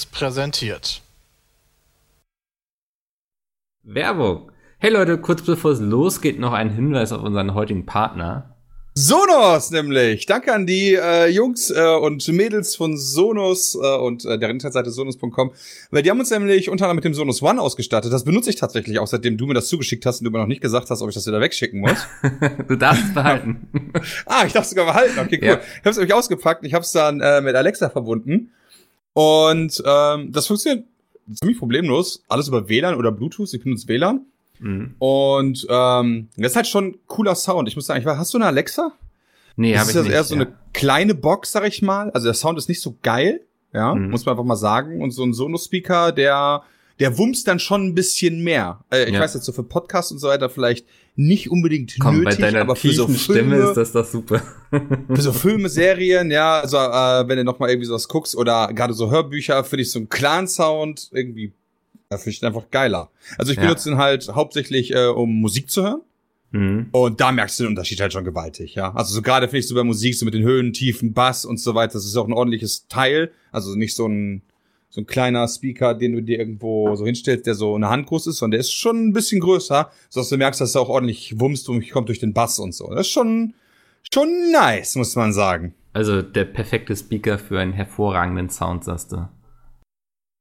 Seriös präsentiert. Werbung. Hey Leute, kurz bevor es losgeht, noch ein Hinweis auf unseren heutigen Partner. Sonos nämlich. Danke an die äh, Jungs äh, und Mädels von Sonos äh, und äh, der Internetseite sonos.com, weil die haben uns nämlich unter anderem mit dem Sonos One ausgestattet. Das benutze ich tatsächlich auch, seitdem du mir das zugeschickt hast und du mir noch nicht gesagt hast, ob ich das wieder wegschicken muss. du darfst es behalten. ah, ich darf es sogar behalten. Okay, cool. Ja. Ich habe es nämlich ausgepackt. Ich habe es dann äh, mit Alexa verbunden und ähm, das funktioniert ziemlich problemlos. Alles über WLAN oder Bluetooth. Ich benutze WLAN. Mhm. Und ähm, das ist halt schon cooler Sound. Ich muss sagen, ich weiß, hast du eine Alexa? Nee, habe ich Das ist eher so ja. eine kleine Box, sag ich mal. Also der Sound ist nicht so geil, ja, mhm. muss man einfach mal sagen. Und so ein Sonos-Speaker, der der wumms dann schon ein bisschen mehr. Äh, ich ja. weiß jetzt so für Podcasts und so weiter vielleicht nicht unbedingt Komm, nötig, bei deiner aber für so Filme, Stimme ist das doch super. für so Filme, Serien, ja, also äh, wenn du noch mal irgendwie sowas guckst oder gerade so Hörbücher, finde ich so einen Clan-Sound irgendwie da finde ich den einfach geiler. Also ich ja. benutze ihn halt hauptsächlich, äh, um Musik zu hören. Mhm. Und da merkst du den Unterschied halt schon gewaltig, ja. Also so gerade finde ich so bei Musik, so mit den Höhen, Tiefen, Bass und so weiter, das ist auch ein ordentliches Teil. Also nicht so ein, so ein kleiner Speaker, den du dir irgendwo so hinstellst, der so eine Hand groß ist, sondern der ist schon ein bisschen größer, so dass du merkst, dass er auch ordentlich wumst und kommt durch den Bass und so. Das ist schon, schon nice, muss man sagen. Also der perfekte Speaker für einen hervorragenden Sound, sagst du.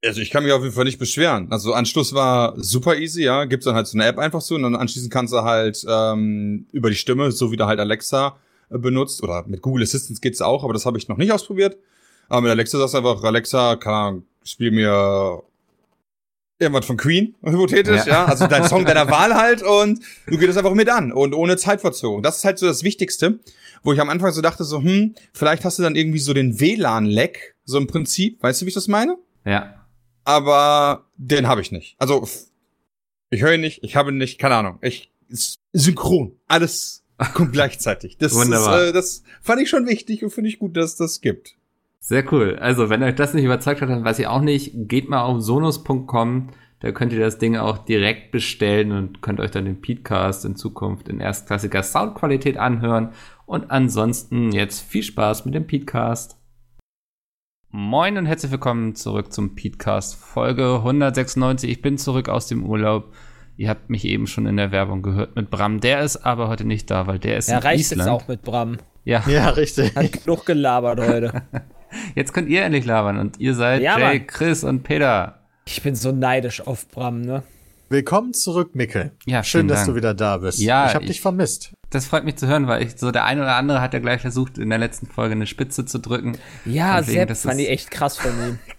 Also ich kann mich auf jeden Fall nicht beschweren. Also Anschluss war super easy, ja. Gibt's dann halt so eine App einfach so und dann anschließend kannst du halt ähm, über die Stimme, so wie du halt Alexa äh, benutzt oder mit Google Assistant geht's auch, aber das habe ich noch nicht ausprobiert. Aber mit Alexa sagst du einfach, Alexa, kann, spiel mir irgendwas von Queen, hypothetisch, ja. ja. Also dein Song deiner Wahl halt und du gehst es einfach mit an und ohne Zeitverzögerung. Das ist halt so das Wichtigste, wo ich am Anfang so dachte, so, hm, vielleicht hast du dann irgendwie so den WLAN-Leck, so im Prinzip. Weißt du, wie ich das meine? Ja aber den habe ich nicht. Also ich höre ihn nicht, ich habe ihn nicht, keine Ahnung. Ich synchron, alles kommt gleichzeitig. Das Wunderbar. Ist, äh, das fand ich schon wichtig und finde ich gut, dass das gibt. Sehr cool. Also, wenn euch das nicht überzeugt hat, dann weiß ich auch nicht. Geht mal auf sonos.com. Da könnt ihr das Ding auch direkt bestellen und könnt euch dann den Podcast in Zukunft in erstklassiger Soundqualität anhören. Und ansonsten jetzt viel Spaß mit dem Podcast. Moin und herzlich willkommen zurück zum Podcast Folge 196. Ich bin zurück aus dem Urlaub. Ihr habt mich eben schon in der Werbung gehört mit Bram. Der ist aber heute nicht da, weil der ist ja, in reicht Island. jetzt auch mit Bram. Ja, ja richtig. Hat genug gelabert heute. Jetzt könnt ihr endlich labern und ihr seid Ja, Jay, Mann. Chris und Peter. Ich bin so neidisch auf Bram, ne? Willkommen zurück, Mikkel. Ja, Schön, dass Dank. du wieder da bist. Ja, ich habe ich- dich vermisst. Das freut mich zu hören, weil ich so der eine oder andere hat ja gleich versucht, in der letzten Folge eine Spitze zu drücken. Ja, Von wegen, Sepp das fand ich echt krass von ihm.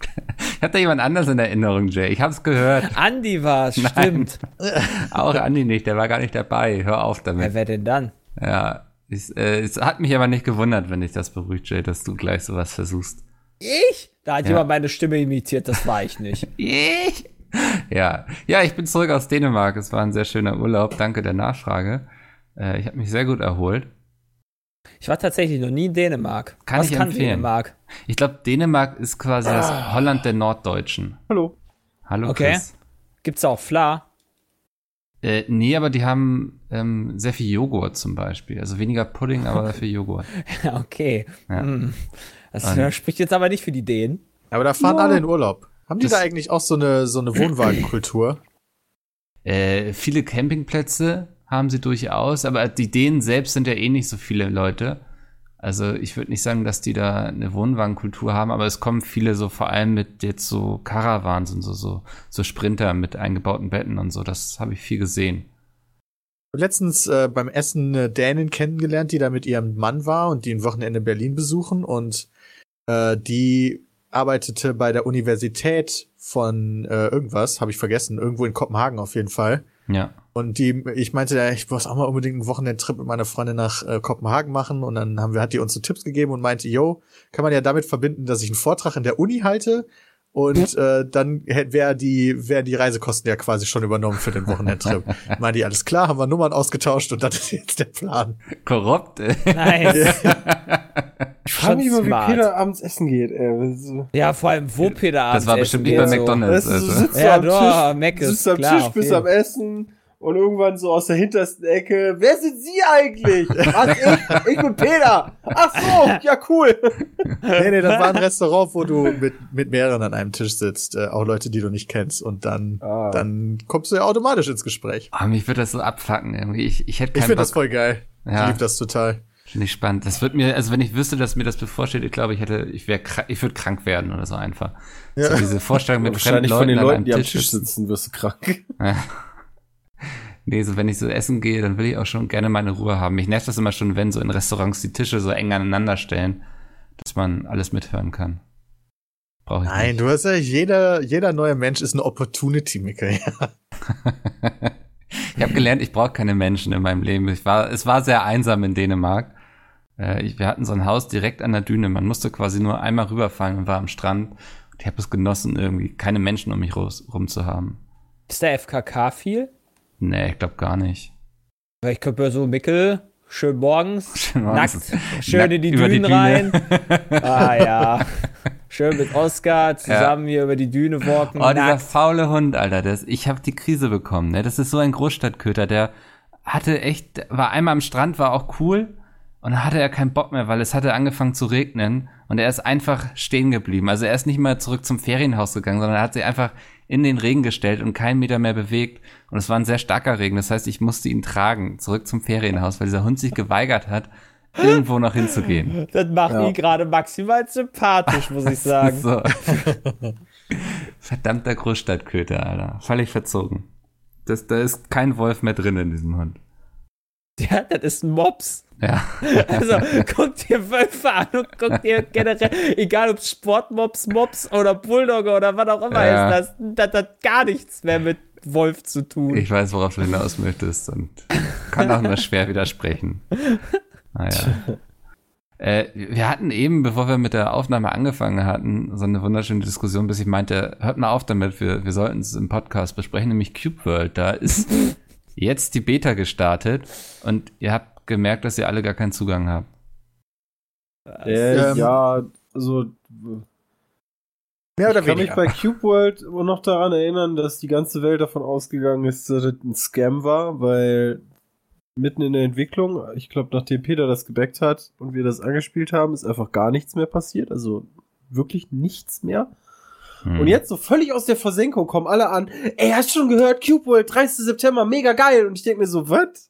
Ich hatte jemand anders in Erinnerung, Jay. Ich hab's gehört. Andi war's, stimmt. Auch Andi nicht, der war gar nicht dabei. Hör auf damit. wer denn dann? Ja, ich, äh, es hat mich aber nicht gewundert, wenn dich das beruhigt, Jay, dass du gleich sowas versuchst. Ich? Da hat Ja. jemand meine Stimme imitiert, das war ich nicht. Ich? Ja, ja, ich bin zurück aus Dänemark. Es war ein sehr schöner Urlaub. Danke der Nachfrage. Äh, ich habe mich sehr gut erholt. Ich war tatsächlich noch nie in Dänemark. Kann Was ich kann empfehlen. Dänemark? Ich glaube, Dänemark ist quasi das Holland der Norddeutschen. Hallo. Hallo, Okay. Chris. Gibt's auch Fla? Äh, nee, aber die haben ähm, sehr viel Joghurt zum Beispiel. Also weniger Pudding, aber dafür Joghurt. Ja, okay. Ja. Hm. Das Und- spricht jetzt aber nicht für die Dänen. Aber da fahren Ja. alle in Urlaub. Haben die Das- da eigentlich auch so eine, so eine Wohnwagenkultur? Äh, viele Campingplätze haben sie durchaus, aber die Dänen selbst sind ja eh nicht so viele Leute. Also ich würde nicht sagen, dass die da eine Wohnwagenkultur haben, aber es kommen viele so vor allem mit jetzt so Caravans und so, so, so Sprinter mit eingebauten Betten und so. Das habe ich viel gesehen. Letztens äh, beim Essen eine Dänin kennengelernt, die da mit ihrem Mann war und die ein Wochenende in Berlin besuchen und äh, die arbeitete bei der Universität von äh, irgendwas, habe ich vergessen, irgendwo in Kopenhagen auf jeden Fall. Ja. Und die, ich meinte, ja, ich muss auch mal unbedingt einen Wochenendtrip mit meiner Freundin nach äh, Kopenhagen machen. Und dann haben wir, hat die uns so Tipps gegeben und meinte, yo, kann man ja damit verbinden, dass ich einen Vortrag in der Uni halte. Und äh, dann wäre die, wären die Reisekosten ja quasi schon übernommen für den Wochenendtrip. Meinte die, alles klar, haben wir Nummern ausgetauscht und das ist jetzt der Plan. Korrupt. ey. Nice. Ich frage mich immer, wie. Peter abends essen geht. Ey. So- Ja, vor allem, wo Peter Das war abends bestimmt essen nicht bei geht, so. McDonalds. Du, du Also. sitzt Ja, am doch, Tisch, Mac ist sitzt am klar, Tisch, auf bist jeden. am Essen und irgendwann so aus der hintersten Ecke, wer sind Sie eigentlich? Was, ich? Ich bin Peter. Ach so, ja cool. Nee, nee, das war ein Restaurant, wo du mit, mit mehreren an einem Tisch sitzt, äh, auch Leute, die du nicht kennst. Und dann, Ah. dann kommst du ja automatisch ins Gespräch. Oh, mich würde das so abfacken irgendwie. Ich, ich hätte Ich finde das voll geil. Ja. Ich liebe das total. Finde ich spannend. Das wird mir, also wenn ich wüsste, dass mir das bevorsteht, ich glaube, ich hätte, ich wäre, ich würde krank werden oder so einfach. Ja. So diese Vorstellung mit fremden Wahrscheinlich Leuten von den an Leuten, einem die am Tisch Tisch sitzen. sitzen, wirst du krank. Ja. Nee, so wenn ich so essen gehe, dann will ich auch schon gerne meine Ruhe haben. Mich nervt das immer schon, wenn so in Restaurants die Tische so eng aneinander stellen, dass man alles mithören kann. Brauche ich Nein, nicht. du hast ja, jeder, jeder neue Mensch ist eine Opportunity, Michael. Ja. ich habe gelernt, ich brauche keine Menschen in meinem Leben. Ich war, es war sehr einsam in Dänemark. Äh, ich, wir hatten so ein Haus direkt an der Düne. Man musste quasi nur einmal rüberfallen und war am Strand. Und ich habe es genossen, irgendwie keine Menschen um mich rum zu haben. Ist der FKK viel? Nee, ich glaube gar nicht. Ich könnte so Mickel, schön morgens, Schön morgens. nackt, schön Nackt in die Dünen Düne. rein. ah ja. Schön mit Oscar zusammen hier über die Düne walken. Oh, dieser nackt. faule Hund, Alter. Das, ich habe die Krise bekommen. Ne? Das ist so ein Großstadtköter. Der hatte echt, war einmal am Strand, war auch cool. Und dann hatte er keinen Bock mehr, weil es hatte angefangen zu regnen. Und er ist einfach stehen geblieben. Also er ist nicht mal zurück zum Ferienhaus gegangen, sondern er hat sich einfach in den Regen gestellt und keinen Meter mehr bewegt. Und es war ein sehr starker Regen. Das heißt, ich musste ihn tragen, zurück zum Ferienhaus, weil dieser Hund sich geweigert hat, irgendwo noch hinzugehen. Das macht Ja. ihn gerade maximal sympathisch, muss ich sagen. So. Verdammter Großstadtköter, Alter. Völlig verzogen. Das, da ist kein Wolf mehr drin in diesem Hund. Ja, das ist ein Mops. Ja. Also guck dir Wölfe an und guck dir generell, egal ob Sportmops, Mops oder Bulldogge oder was auch immer Ja. ist, das, das hat gar nichts mehr mit Wolf zu tun. Ich weiß, worauf du hinaus möchtest und kann auch nur schwer widersprechen. Naja. Äh, wir hatten eben, bevor wir mit der Aufnahme angefangen hatten, so eine wunderschöne Diskussion, bis ich meinte, hört mal auf damit, wir, wir sollten es im Podcast besprechen, nämlich Cube World. Da ist jetzt die Beta gestartet und ihr habt gemerkt, dass ihr alle gar keinen Zugang habt. Äh, Ähm, ja, also Mehr oder ich kann mich bei Cube World immer noch daran erinnern, dass die ganze Welt davon ausgegangen ist, dass es ein Scam war, weil mitten in der Entwicklung, ich glaube, nachdem Peter das gebackt hat und wir das angespielt haben, ist einfach gar nichts mehr passiert. Also wirklich nichts mehr. Hm. Und jetzt so völlig aus der Versenkung kommen alle an, ey, hast schon gehört, Cube World, 30. September, mega geil. Und ich denke mir so, was?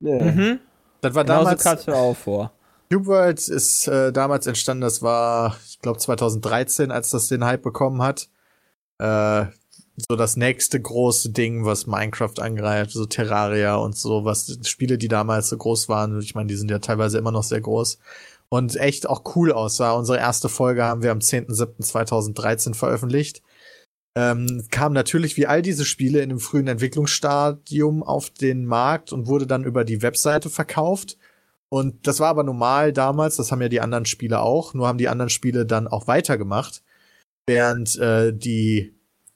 Nee. Mhm. Das war Genauso damals, es mir auch vor. Cube World ist äh, damals entstanden, das war, ich glaube, 2013, als das den Hype bekommen hat. Äh, so das nächste große Ding, was Minecraft angreift, so Terraria und so, was Spiele, die damals so groß waren, ich meine, die sind ja teilweise immer noch sehr groß und echt auch cool aussah. Unsere erste Folge haben wir am 10.07.2013 veröffentlicht. Ähm, kam natürlich wie all diese Spiele in dem frühen Entwicklungsstadium auf den Markt und wurde dann über die Webseite verkauft. Und das war aber normal damals, das haben ja die anderen Spiele auch, nur haben die anderen Spiele dann auch weitergemacht, während äh, die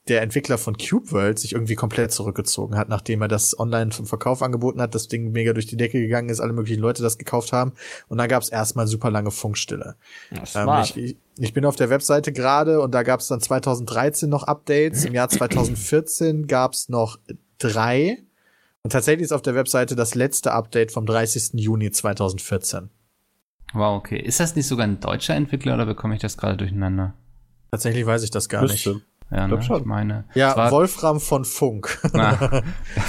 der Entwickler von Cube World sich irgendwie komplett zurückgezogen hat, nachdem er das online zum Verkauf angeboten hat, das Ding mega durch die Decke gegangen ist, alle möglichen Leute das gekauft haben und dann gab es erstmal super lange Funkstille. Ja, Ähm, ich, ich, ich bin auf der Webseite gerade und da gab es dann 2013 noch Updates. Im Jahr 2014 gab es noch drei. Und tatsächlich ist auf der Webseite das letzte Update vom 30. Juni 2014. Wow, okay. Ist das nicht sogar ein deutscher Entwickler oder bekomme ich das gerade durcheinander? Tatsächlich weiß ich das gar nicht. Ja, ne? schon. ich meine. Ja, Wolfram von Funk. Ah,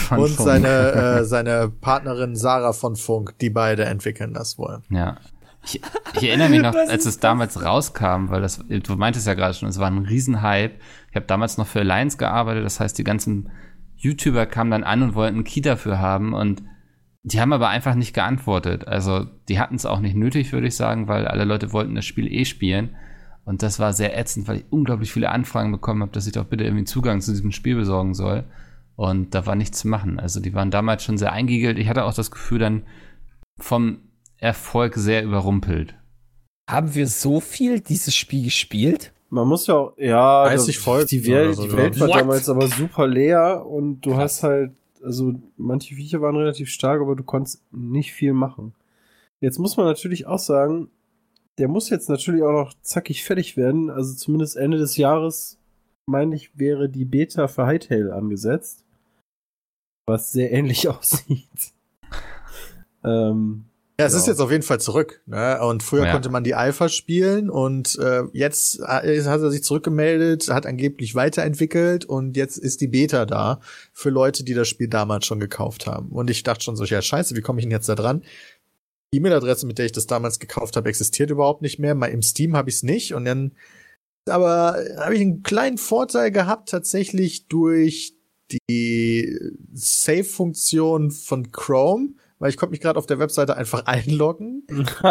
von und Funk. seine, äh, seine Partnerin Sarah von Funk, die beide entwickeln das wohl. Ja. Ich, ich erinnere mich noch, als es damals rauskam, weil das, du meintest ja gerade schon, es war ein Riesenhype. Ich habe damals noch für Alliance gearbeitet, das heißt, die ganzen YouTuber kamen dann an und wollten einen Key dafür haben und die haben aber einfach nicht geantwortet. Also die hatten es auch nicht nötig, würde ich sagen, weil alle Leute wollten das Spiel eh spielen. Und das war sehr ätzend, weil ich unglaublich viele Anfragen bekommen habe, dass ich doch bitte irgendwie Zugang zu diesem Spiel besorgen soll. Und da war nichts zu machen. Also die waren damals schon sehr eingeigelt. Ich hatte auch das Gefühl dann vom Erfolg sehr überrumpelt. Haben wir so viel dieses Spiel gespielt? Man muss ja auch, ja, 30 da- Folgen die Welt, so, die Welt war What? damals aber super leer und du Krass. hast halt, also manche Viecher waren relativ stark, aber du konntest nicht viel machen. Jetzt muss man natürlich auch sagen, der muss jetzt natürlich auch noch zackig fertig werden. Also zumindest Ende des Jahres, meine ich, wäre die Beta für Hightail angesetzt. was sehr ähnlich aussieht. ähm, Ja, es Ja. ist jetzt auf jeden Fall zurück. Ne? Und früher Ja. konnte man die Alpha spielen und äh, jetzt ha- hat er sich zurückgemeldet, hat angeblich weiterentwickelt und jetzt ist die Beta da für Leute, die das Spiel damals schon gekauft haben. Und ich dachte schon so, ja scheiße, wie komme ich denn jetzt da dran? Die E-Mail-Adresse, mit der ich das damals gekauft habe, existiert überhaupt nicht mehr. Mal im Steam habe ich es nicht und dann aber habe ich einen kleinen Vorteil gehabt tatsächlich durch die Save-Funktion von Chrome, weil ich konnte mich gerade auf der Webseite einfach einloggen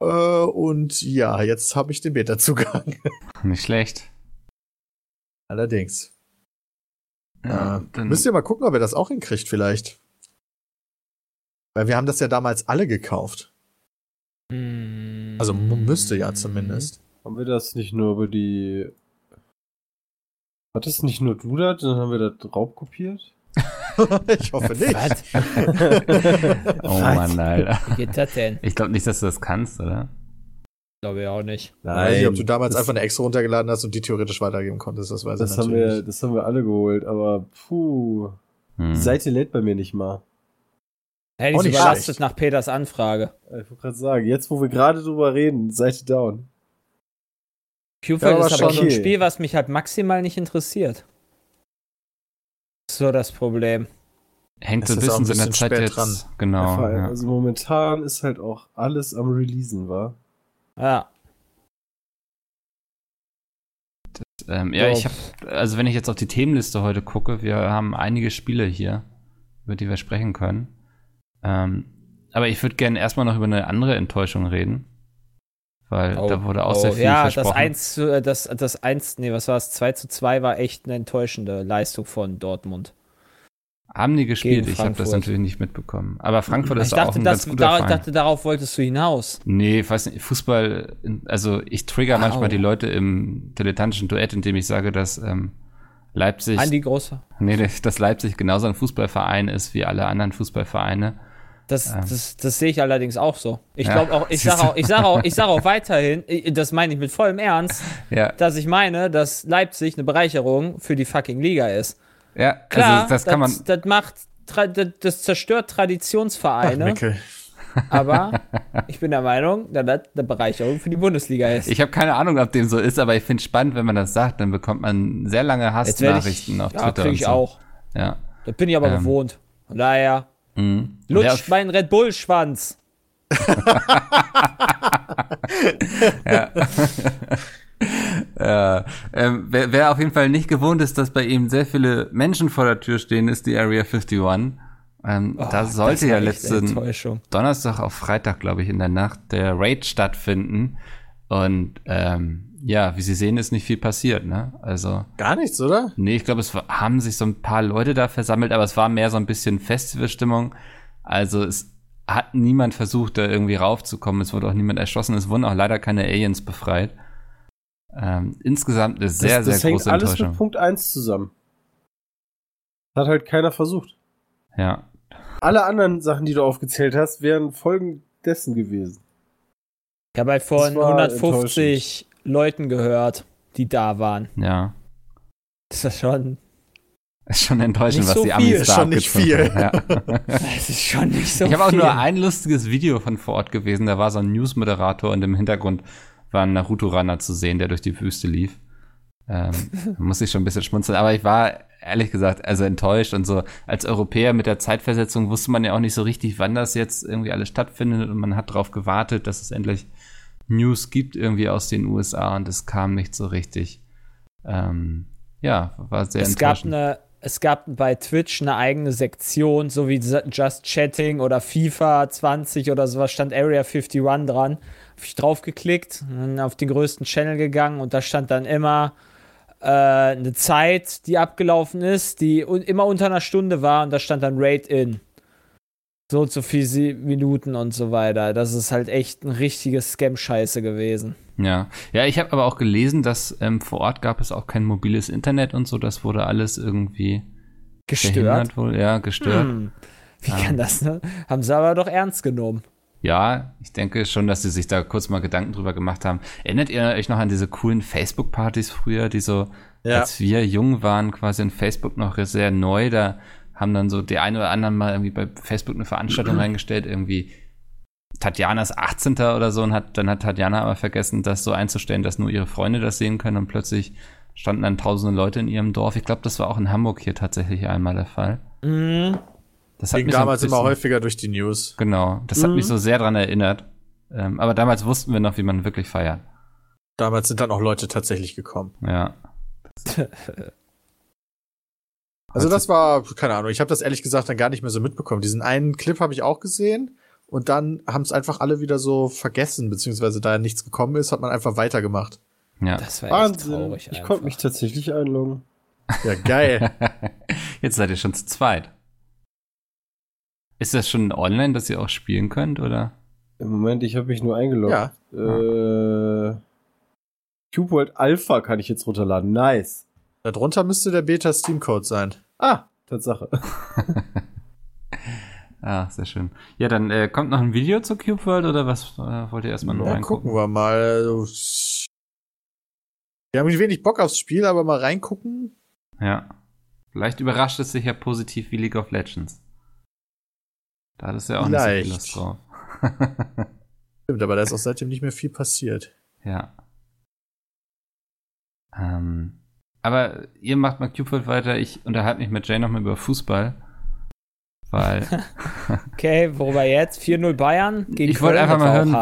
äh, und ja, jetzt habe ich den Beta-Zugang. Nicht schlecht. Allerdings. Ja, äh, müsst ihr mal gucken, ob ihr das auch hinkriegt vielleicht. Weil wir haben das ja damals alle gekauft. Also m- müsste ja zumindest. haben wir das nicht nur über die. Hat das nicht nur du das? Dann haben wir das raubkopiert? ich hoffe nicht. Was? oh Mann, Alter. Wie geht das denn? Ich glaube nicht, dass du das kannst, oder? Glaube ich auch nicht. Ich weiß nicht, ob du Nein, damals einfach eine extra runtergeladen hast und die theoretisch weitergeben konntest. Das weiß das ich haben natürlich wir, nicht. das haben wir alle geholt, aber puh. Hm. Die Seite lädt bei mir nicht mal. Hey, die überlastet nach Peters Anfrage. Ich wollte gerade sagen, jetzt wo wir gerade drüber reden, Seite down. Qfeld aber ist aber schon so ein okay. Spiel, was mich halt maximal nicht interessiert. So das Problem. Hängt so ein bisschen so in der Zeit jetzt. dran. Genau. Ja, ja. Also momentan ist halt auch alles am Releasen, war. Ja. Ähm, ja, ich habe, also wenn ich jetzt auf die Themenliste heute gucke, wir haben einige Spiele hier, über die wir sprechen können. Ähm, aber ich würde gerne erstmal noch über eine andere Enttäuschung reden. Weil Oh, da wurde auch oh, sehr viel ja, das versprochen. 1 zu, äh, das, das 1, nee, was war es? 2 zu 2 war echt eine enttäuschende Leistung von Dortmund. haben die gespielt? Ich habe das natürlich nicht mitbekommen. Aber Frankfurt Ich ist auch dachte, ein das, ganz guter da, ich dachte, darauf wolltest du hinaus. Nee, ich weiß nicht, Fußball, also ich trigger Au. manchmal die Leute im dilettantischen Duett, indem ich sage, dass ähm, Leipzig, Andi Große. nee, dass Leipzig genauso ein Fußballverein ist wie alle anderen Fußballvereine. Das, Ähm. das, das sehe ich allerdings auch so. Ich Ja. glaube auch, ich sage auch, ich sage auch, ich sage auch weiterhin, ich- das meine ich mit vollem Ernst, Ja, dass ich meine, dass Leipzig eine Bereicherung für die fucking Liga ist. ja, Klar, also das kann man, das macht, tra- das, das zerstört Ach, Traditionsvereine, Mickel. aber ich bin der Meinung, dass das eine Bereicherung für die Bundesliga ist. ich habe keine Ahnung, ob dem so ist, aber ich finde spannend, wenn man das sagt, dann bekommt man sehr lange Hassnachrichten auf ja, Twitter. kriege und ich so. auch. Ja. Das bin ich aber Ähm. gewohnt. Von daher, Mhm. auf- meinen Red Bull-Schwanz. Ja, ähm, wer, wer auf jeden Fall nicht gewohnt ist, dass bei ihm sehr viele Menschen vor der Tür stehen, ist die Area 51. Ähm, Oh, da sollte ja letzten. Donnerstag auf Freitag, glaube ich, in der Nacht der Raid stattfinden. Und ähm, ja, wie Sie sehen, ist nicht viel passiert, ne? Also, Gar nichts, oder? nee, ich glaube, es haben sich so ein paar Leute da versammelt, aber es war mehr so ein bisschen Festivalstimmung. Also es hat niemand versucht, da irgendwie raufzukommen. Es wurde auch niemand erschossen. Es wurden auch leider keine Aliens befreit. Ähm, insgesamt eine sehr, das, das sehr hängt große alles Enttäuschung. mit Punkt 1 zusammen. Hat halt keiner versucht. Ja. Alle anderen Sachen, die du aufgezählt hast, wären Folgen dessen gewesen. Ich habe halt Das war 150 Leuten gehört, die da waren. Ja. Das ist schon, Ist schon enttäuschend, was so die viel. Amis Ist da schon nicht viel. haben. Ja. ist schon nicht so ich habe auch viel. nur ein lustiges Video von vor Ort gewesen. Da war so ein News-Moderator und im Hintergrund war ein Naruto-Runner zu sehen, der durch die Wüste lief. Ähm, muss ich schon ein bisschen schmunzeln. Aber ich war ehrlich gesagt also enttäuscht und so als Europäer mit der Zeitversetzung wusste man ja auch nicht so richtig, wann das jetzt irgendwie alles stattfindet und man hat darauf gewartet, dass es endlich News gibt irgendwie aus den USA und es kam nicht so richtig. Ähm, ja, war sehr es gab eine es gab bei Twitch eine eigene Sektion, so wie Just Chatting oder FIFA 20 oder sowas, stand Area 51 dran. Hab ich draufgeklickt, dann auf den größten Channel gegangen und da stand dann immer äh, eine Zeit, die abgelaufen ist, die un immer unter einer Stunde war und da stand dann Raid in. So und so viele Sie- Minuten und so weiter. Das ist halt echt ein richtiges Scam-Scheiße gewesen. Ja, ja, ich habe aber auch gelesen, dass ähm, vor Ort gab es auch kein mobiles Internet und so. Das wurde alles irgendwie Gestört. wohl. Ja, gestört. Hm. Wie Ah. kann das, ne? Haben sie aber doch ernst genommen. Ja, ich denke schon, dass sie sich da kurz mal Gedanken drüber gemacht haben. Erinnert ihr euch noch an diese coolen Facebook-Partys früher, die so, Ja. als wir jung waren, quasi in Facebook noch sehr neu, da haben dann so die eine oder anderen mal irgendwie bei Facebook eine Veranstaltung reingestellt, irgendwie Tatjanas 18. oder so und hat, dann hat Tatjana aber vergessen, das so einzustellen, dass nur ihre Freunde das sehen können und plötzlich standen dann tausende Leute in ihrem Dorf. Ich glaube, das war auch in Hamburg hier tatsächlich einmal der Fall. Mhm. Das hat Ging mich so damals immer bisschen- häufiger durch die News. Genau, das hat Mhm. mich so sehr dran erinnert. Ähm, aber damals wussten wir noch, wie man wirklich feiert. Damals sind dann auch Leute tatsächlich gekommen. Ja. Also das war, keine Ahnung, ich habe das ehrlich gesagt dann gar nicht mehr so mitbekommen. Diesen einen Clip habe ich auch gesehen und dann haben es einfach alle wieder so vergessen, beziehungsweise da nichts gekommen ist, hat man einfach weitergemacht. Ja. Das war echt Wahnsinn. traurig. ich einfach. konnte mich tatsächlich einloggen. Ja, geil. Jetzt seid ihr schon zu zweit. Ist das schon online, dass ihr auch spielen könnt, oder? Im Moment, ich habe mich nur eingeloggt. ja. Äh, Cube World Alpha kann ich jetzt runterladen. Nice. Darunter müsste der Beta Steam Code sein. Ah, Tatsache. Ah, sehr schön. Ja, dann äh, kommt noch ein Video zu Cube World oder was äh, wollt ihr erstmal nur Ja, reingucken? gucken wir mal. Also, Wir haben wenig Bock aufs Spiel, aber mal reingucken. Ja. Vielleicht überrascht es sich ja positiv wie League of Legends. Da hat es ja auch nicht so Vielleicht. viel Lust drauf. Stimmt, aber da ist auch seitdem nicht mehr viel passiert. ja. Ähm, aber ihr macht mal World weiter. Ich unterhalte mich mit Jay nochmal über Fußball. Weil Okay, worüber jetzt? 4-0 Bayern gegen ich wollte einfach mal hören,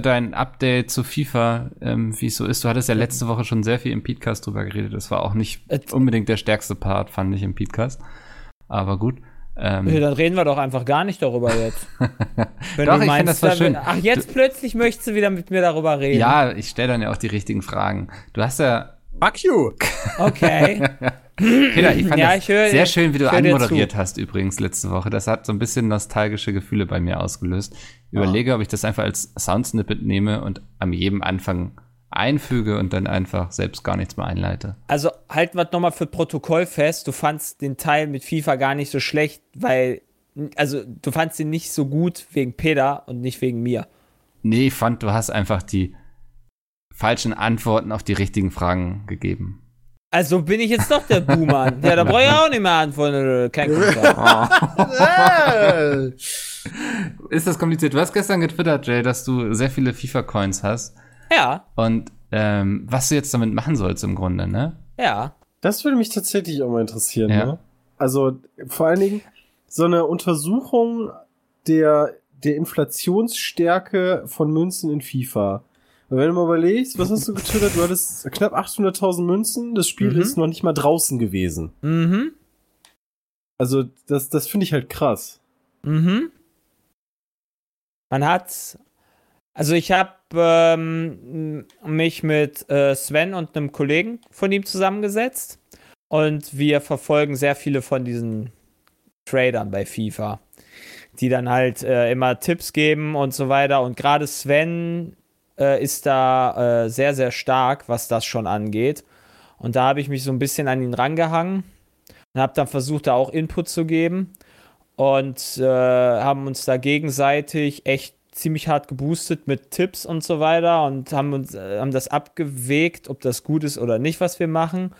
dein Update zu FIFA, ähm, wie es so ist. Du hattest ja letzte Woche schon sehr viel im Podcast drüber geredet. Das war auch nicht Äh, unbedingt der stärkste Part, fand ich im Podcast. Aber gut. Ähm, Ja, dann reden wir doch einfach gar nicht darüber jetzt. Wenn Doch, du ich finde, das war dann- schön. Ach, jetzt plötzlich möchtest du wieder mit mir darüber reden. ja, ich stelle dann ja auch die richtigen Fragen. Du hast ja Fuck you! Okay. Peter, ich fand Ja, das ich höre- sehr schön, wie du anmoderiert hast übrigens letzte Woche. Das hat so ein bisschen nostalgische Gefühle bei mir ausgelöst. Überlege, ob ich das einfach als Soundsnippet nehme und am jedem Anfang einfüge und dann einfach selbst gar nichts mehr einleite. Also halten wir nochmal für Protokoll fest. Du fandst den Teil mit FIFA gar nicht so schlecht, weil, also du fandst ihn nicht so gut wegen Peter und nicht wegen mir. Nee, ich fand, du hast einfach die falschen Antworten auf die richtigen Fragen gegeben. Also bin ich jetzt doch der Boomer. ja, da brauche ich auch nicht mehr antworten. Kein Kommentar. Äh, Ist das kompliziert? Du hast gestern getwittert, Jay, dass du sehr viele FIFA-Coins hast ja, und ähm, was du jetzt damit machen sollst im Grunde, ne? ja. Das würde mich tatsächlich auch mal interessieren. Ja. Ne? Also vor allen Dingen so eine Untersuchung der, der Inflationsstärke von Münzen in FIFA. Weil wenn du mal überlegst, was hast du getwittert? Du hattest knapp 800.000 Münzen. Das Spiel Mhm. ist noch nicht mal draußen gewesen. Mhm. Also das, das finde ich halt krass. Mhm. Man hat, also ich habe ähm, mich mit äh, Sven und einem Kollegen von ihm zusammengesetzt und wir verfolgen sehr viele von diesen Tradern bei FIFA, die dann halt äh, immer Tipps geben und so weiter. Und gerade Sven äh, ist da äh, sehr, sehr stark, was das schon angeht. Und da habe ich mich so ein bisschen an ihn rangehangen und habe dann versucht, da auch Input zu geben und äh, haben uns da gegenseitig echt ziemlich hart geboostet mit Tipps und so weiter und haben uns äh, haben das abgewegt, ob das gut ist oder nicht, was wir machen.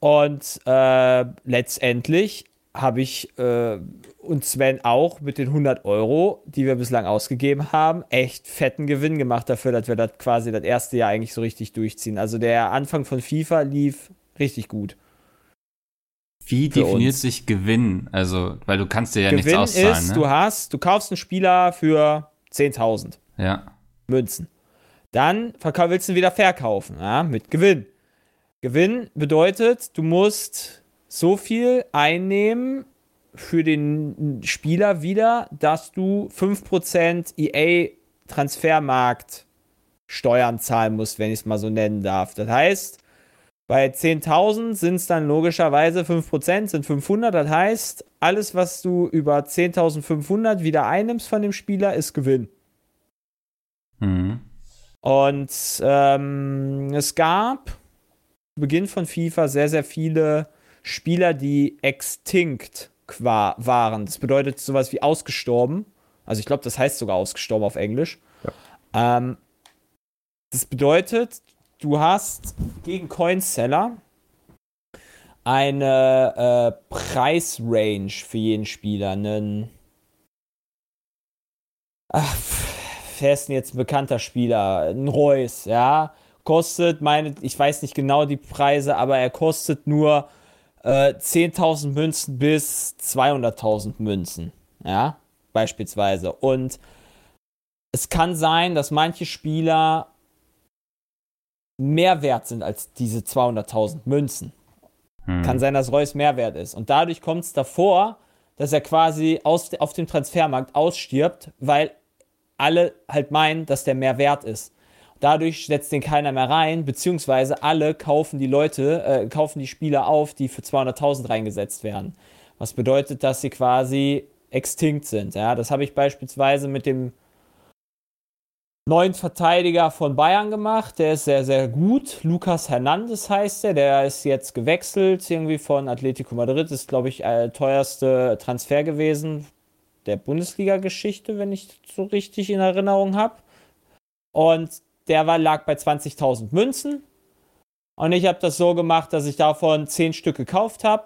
Und äh, letztendlich habe ich äh, und Sven auch mit den 100 Euro, die wir bislang ausgegeben haben, echt fetten Gewinn gemacht dafür, dass wir das quasi das erste Jahr eigentlich so richtig durchziehen. Also der Anfang von FIFA lief richtig gut. Wie definiert uns. sich Gewinn? Also, weil du kannst dir ja nichts Gewinn auszahlen, ist, ne? du hast, du kaufst einen Spieler für 10.000 ja. Münzen. Dann willst du ihn wieder verkaufen, ja, mit Gewinn. Gewinn bedeutet, du musst so viel einnehmen für den Spieler wieder, dass du 5% EA Transfermarkt Steuern zahlen musst, wenn ich es mal so nennen darf. Das heißt, bei 10.000 sind es dann logischerweise 5%, sind 500. Das heißt, alles, was du über 10.500 wieder einnimmst von dem Spieler, ist Gewinn. Mhm. Und ähm, es gab zu Beginn von FIFA sehr, sehr viele Spieler, die extinct waren. Das bedeutet sowas wie ausgestorben. Also ich glaube, das heißt sogar ausgestorben auf Englisch. Ähm, das bedeutet, du hast gegen Coinseller eine äh, Preisrange für jeden Spieler. Einen. Ach, wer ist denn jetzt ein bekannter Spieler? Ein Reus, ja. Kostet, meine, ich weiß nicht genau die Preise, aber er kostet nur äh, 10.000 Münzen bis 200.000 Münzen. Ja, beispielsweise. Und es kann sein, dass manche Spieler mehr wert sind als diese 200.000 Münzen. Hm. Kann sein, dass Reus mehr wert ist. Und dadurch kommt es davor, dass er quasi aus, auf dem Transfermarkt ausstirbt, weil alle halt meinen, dass der mehr wert ist. Dadurch setzt den keiner mehr rein, beziehungsweise alle kaufen die Leute, äh, kaufen die Spieler auf, die für 200.000 reingesetzt werden. Was bedeutet, dass sie quasi extinkt sind. Ja, das habe ich beispielsweise mit dem neuen Verteidiger von Bayern gemacht. Der ist sehr, sehr gut. Lucas Hernandez heißt er. Der ist jetzt gewechselt, irgendwie von Atletico Madrid. Ist, glaube ich, der teuerste Transfer gewesen der Bundesliga-Geschichte, wenn ich so richtig in Erinnerung habe. Und der war, lag bei 20.000 Münzen. Und ich habe das so gemacht, dass ich davon 10 Stück gekauft habe.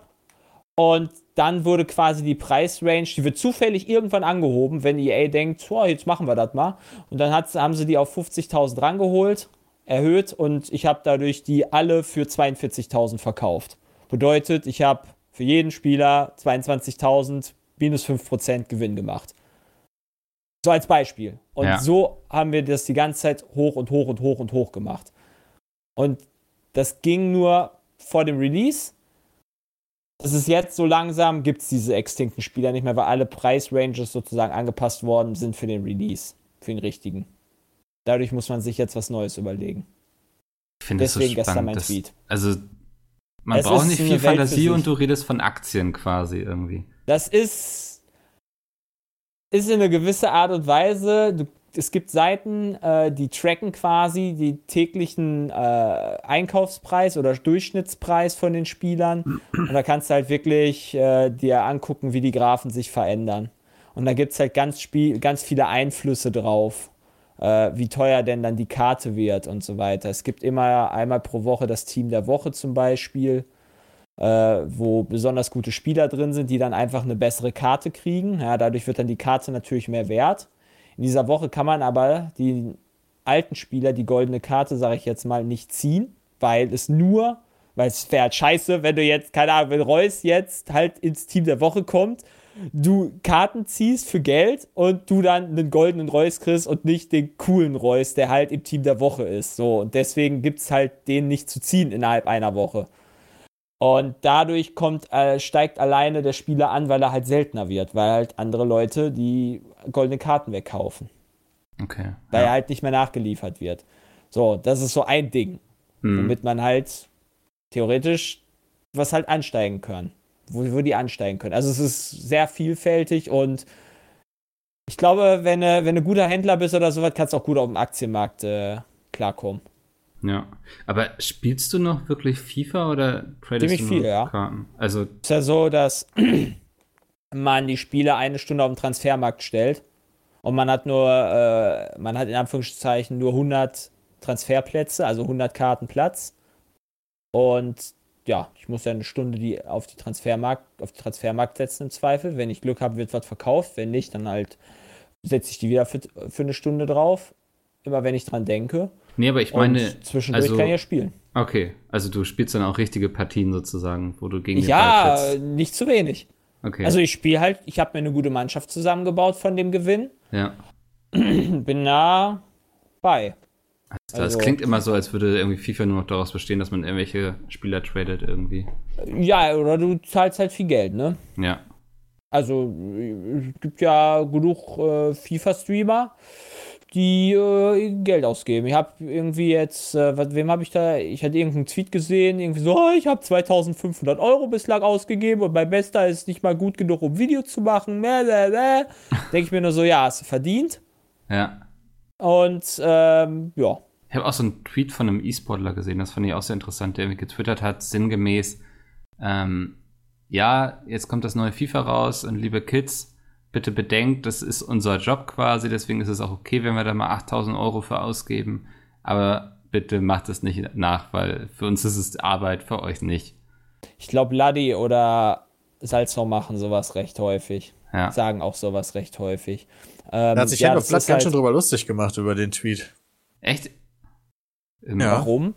Und dann wurde quasi die Preisrange, die wird zufällig irgendwann angehoben, wenn EA denkt, oh, jetzt machen wir das mal. Und dann haben sie die auf 50.000 rangeholt, erhöht und ich habe dadurch die alle für 42.000 verkauft. Bedeutet, ich habe für jeden Spieler 22.000 minus 5% Gewinn gemacht. So als Beispiel. Und ja. so haben wir das die ganze Zeit hoch und hoch und hoch und hoch gemacht. Und das ging nur vor dem Release. Das ist jetzt so langsam, gibt es diese extinkten Spieler nicht mehr, weil alle Preisranges sozusagen angepasst worden sind für den Release, für den richtigen. Dadurch muss man sich jetzt was Neues überlegen. Ich finde Deswegen so gestern mein Tweet. Also, man es braucht nicht viel Fantasie und du redest von Aktien quasi irgendwie. Das ist, ist in einer gewissen Art und Weise, du, es gibt Seiten, äh, die tracken quasi die täglichen äh, Einkaufspreis oder Durchschnittspreis von den Spielern. Und da kannst du halt wirklich äh, dir angucken, wie die Graphen sich verändern. Und da gibt es halt ganz, Spiel, ganz viele Einflüsse drauf, äh, wie teuer denn dann die Karte wird und so weiter. Es gibt immer einmal pro Woche das Team der Woche zum Beispiel äh, wo besonders gute Spieler drin sind, die dann einfach eine bessere Karte kriegen. Ja, dadurch wird dann die Karte natürlich mehr wert. In dieser Woche kann man aber die alten Spieler die goldene Karte, sage ich jetzt mal, nicht ziehen, weil es nur, weil es wäre halt scheiße, wenn du jetzt, keine Ahnung, wenn Reus jetzt halt ins Team der Woche kommt, du Karten ziehst für Geld und du dann einen goldenen Reus kriegst und nicht den coolen Reus, der halt im Team der Woche ist. So, und deswegen gibt es halt den nicht zu ziehen innerhalb einer Woche. Und dadurch kommt, äh, steigt alleine der Spieler an, weil er halt seltener wird, weil halt andere Leute die goldene Karten wegkaufen. Okay. Weil ja. er halt nicht mehr nachgeliefert wird. So, das ist so ein Ding, hm. womit man halt theoretisch was halt ansteigen kann. Wo, wo die ansteigen können. Also es ist sehr vielfältig und ich glaube, wenn du, wenn du guter Händler bist oder sowas, kannst du auch gut auf dem Aktienmarkt äh, klarkommen. Ja, aber spielst du noch wirklich FIFA oder tradest Ziemlich du viel, ja. Karten? Also ist ja so, dass man die Spiele eine Stunde auf dem Transfermarkt stellt und man hat nur, äh, man hat in Anführungszeichen nur 100 Transferplätze, also 100 Karten Platz und ja, ich muss ja eine Stunde die auf die Transfermarkt, auf den Transfermarkt setzen im Zweifel. Wenn ich Glück habe, wird was verkauft. Wenn nicht, dann halt setze ich die wieder für, für eine Stunde drauf. Immer wenn ich dran denke. Nee, aber ich meine. Und zwischendurch also, kann ich ja spielen. Okay, also du spielst dann auch richtige Partien sozusagen, wo du gegen den Ja, nicht zu wenig. Okay. Also ich spiele halt, ich habe mir eine gute Mannschaft zusammengebaut von dem Gewinn. Ja. Bin nah bei. Also, also, das klingt immer so, als würde irgendwie FIFA nur noch daraus bestehen, dass man irgendwelche Spieler tradet irgendwie. Ja, oder du zahlst halt viel Geld, ne? Ja. Also es gibt ja genug äh, FIFA-Streamer, die äh, Geld ausgeben. Ich habe irgendwie jetzt, äh, wem habe ich da? Ich hatte irgendeinen Tweet gesehen, irgendwie so, oh, ich habe 2500 Euro bislang ausgegeben und mein Bester ist nicht mal gut genug, um Video zu machen. Denke ich mir nur so, ja, hast du verdient. Ja. Und ähm, ja. Ich habe auch so einen Tweet von einem E-Sportler gesehen, das fand ich auch sehr interessant, der getwittert hat, sinngemäß, ähm, ja, jetzt kommt das neue FIFA raus und liebe Kids, bitte bedenkt, das ist unser Job quasi, deswegen ist es auch okay, wenn wir da mal 8000 Euro für ausgeben. Aber bitte macht es nicht nach, weil für uns ist es Arbeit, für euch nicht. Ich glaube, Laddi oder Salzner machen sowas recht häufig. Ja. Sagen auch sowas recht häufig. Ähm, Da hat sich ja, Platt ist ganz halt- schön drüber lustig gemacht über den Tweet. Echt? Ja. Warum?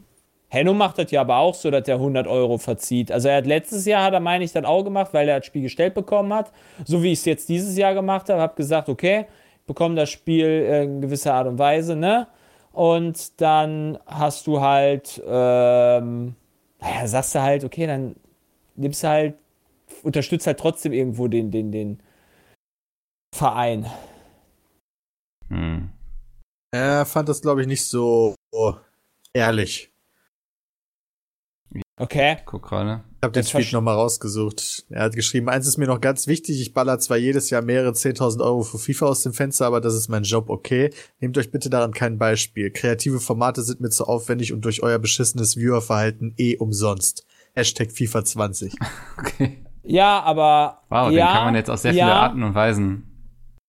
Henno macht das ja aber auch so, dass er 100 Euro verzieht. Also er hat letztes Jahr, hat er meine ich, dann auch gemacht, weil er das Spiel gestellt bekommen hat. So wie ich es jetzt dieses Jahr gemacht habe, habe gesagt, okay, ich bekomme das Spiel äh, in gewisser Art und Weise, ne? Und dann hast du halt, ähm, naja, sagst du halt, okay, dann nimmst du halt, unterstützt halt trotzdem irgendwo den, den, den Verein. Hm. Er fand das, glaube ich, nicht so ehrlich. Okay. Guck gerade. Ich habe den Das Tweet nochmal rausgesucht. Er hat geschrieben, eins ist mir noch ganz wichtig, ich baller zwar jedes Jahr mehrere 10.000 Euro für FIFA aus dem Fenster, aber das ist mein Job, okay? Nehmt euch bitte daran kein Beispiel. Kreative Formate sind mir zu aufwendig und durch euer beschissenes Viewerverhalten eh umsonst. Hashtag FIFA 20. Okay. Ja, aber. Wow, ja, den kann man jetzt auf sehr viele ja, Arten und Weisen.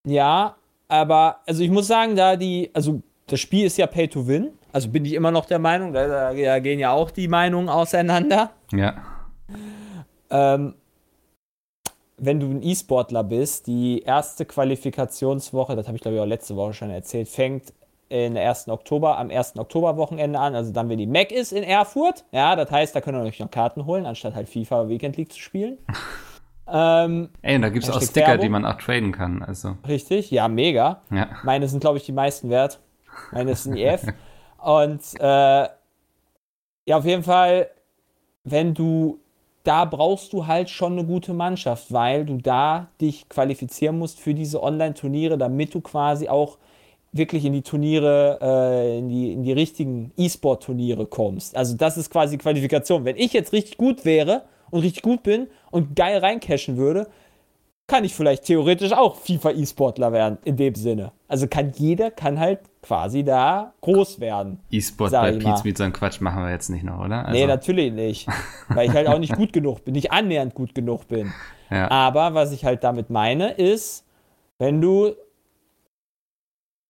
Ja, aber also ich muss sagen, da die, also das Spiel ist ja Pay to Win, also bin ich immer noch der Meinung, da, da, gehen ja auch die Meinungen auseinander. Ja. Ähm, wenn du ein E-Sportler bist, die erste Qualifikationswoche, das habe ich glaube ich auch letzte Woche schon erzählt, fängt in der 1. Oktober, am 1. Oktoberwochenende an, also dann, wenn die Mac ist in Erfurt. Ja, das heißt, da können wir euch noch Karten holen, anstatt halt FIFA Weekend League zu spielen. ähm, Ey, und da gibt's auch Hashtag Sticker, Werbung. die man auch traden kann. Also, richtig, ja, mega. ja. Meine sind, glaube ich, die meisten wert. Meine ist ein EF. Und äh, ja, auf jeden Fall, wenn du, da brauchst du halt schon eine gute Mannschaft, weil du da dich qualifizieren musst für diese Online-Turniere, damit du quasi auch wirklich in die Turniere, äh, in, die, in die richtigen E-Sport-Turniere kommst. Also das ist quasi Qualifikation. Wenn ich jetzt richtig gut wäre und richtig gut bin und geil reincashen würde, kann ich vielleicht theoretisch auch FIFA-E-Sportler werden, in dem Sinne. Also kann jeder, kann halt quasi da groß werden. E-Sport bei mit so einem Quatsch machen wir jetzt nicht noch, oder? Also, nee, natürlich nicht. Weil ich halt auch nicht gut genug bin, nicht annähernd gut genug bin. ja. Aber was ich halt damit meine, ist, wenn du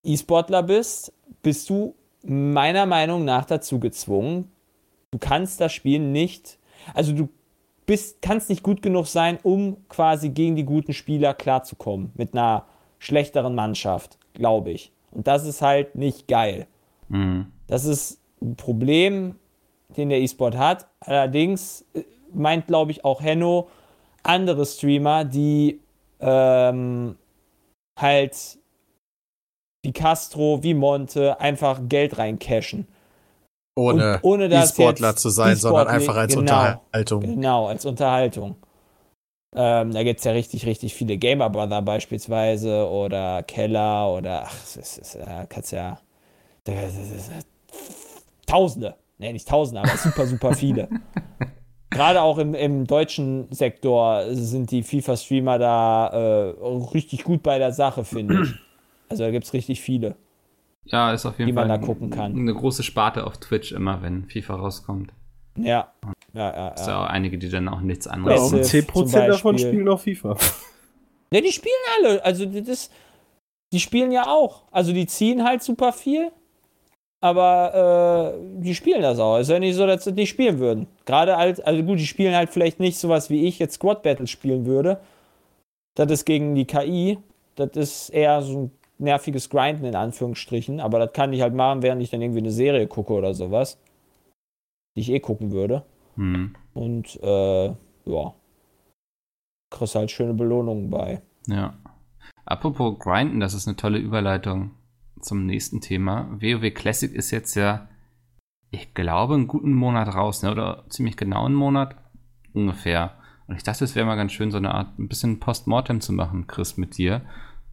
E-Sportler bist, bist du meiner Meinung nach dazu gezwungen. Du kannst das Spiel nicht, also du bist, kannst nicht gut genug sein, um quasi gegen die guten Spieler klarzukommen. Mit einer schlechteren Mannschaft, glaube ich. Und das ist halt nicht geil. Mhm. Das ist ein Problem, den der E-Sport hat. Allerdings äh, meint, glaube ich, auch Henno andere Streamer, die ähm, halt wie Castro, wie Monte einfach Geld reincashen. Ohne, ohne dass E-Sportler zu sein, sondern E-Sportler- einfach als genau. Unterhaltung. Genau, als Unterhaltung. Ähm, da gibt es ja richtig, richtig viele Gamer Brother beispielsweise oder Keller oder ach, es ist, ist, da kannst ja da- das ist- Tausende. Ne, nicht Tausende, aber super, super viele. Gerade auch im, im deutschen Sektor sind die FIFA-Streamer da äh, richtig gut bei der Sache, finde ich. Also da gibt es richtig viele. Ja, ist auf jeden die Fall man da gucken kann. eine große Sparte auf Twitch immer, wenn FIFA rauskommt. Ja. Ja, ja, Ist ja. ja auch einige, die dann auch nichts Ja, anderes und Massive 10% zum davon spielen auf FIFA. Ja, die spielen alle. Also das, die spielen ja auch. Also die ziehen halt super viel. Aber äh, die spielen das auch. Ist ja nicht so, dass sie das nicht spielen würden. Gerade als, also gut, die spielen halt vielleicht nicht sowas wie ich jetzt Squad Battle spielen würde. Das ist gegen die KI. Das ist eher so ein nerviges Grinden in Anführungsstrichen. Aber das kann ich halt machen, während ich dann irgendwie eine Serie gucke oder sowas. Die ich eh gucken würde. Hm. Und äh, ja. Kriegst halt schöne Belohnungen bei. Ja. Apropos Grinden, das ist eine tolle Überleitung zum nächsten Thema. WoW Classic ist jetzt ja, ich glaube, einen guten Monat raus, ne? oder ziemlich genau einen Monat ungefähr. Und ich dachte, es wäre mal ganz schön, so eine Art, ein bisschen Postmortem zu machen, Chris, mit dir.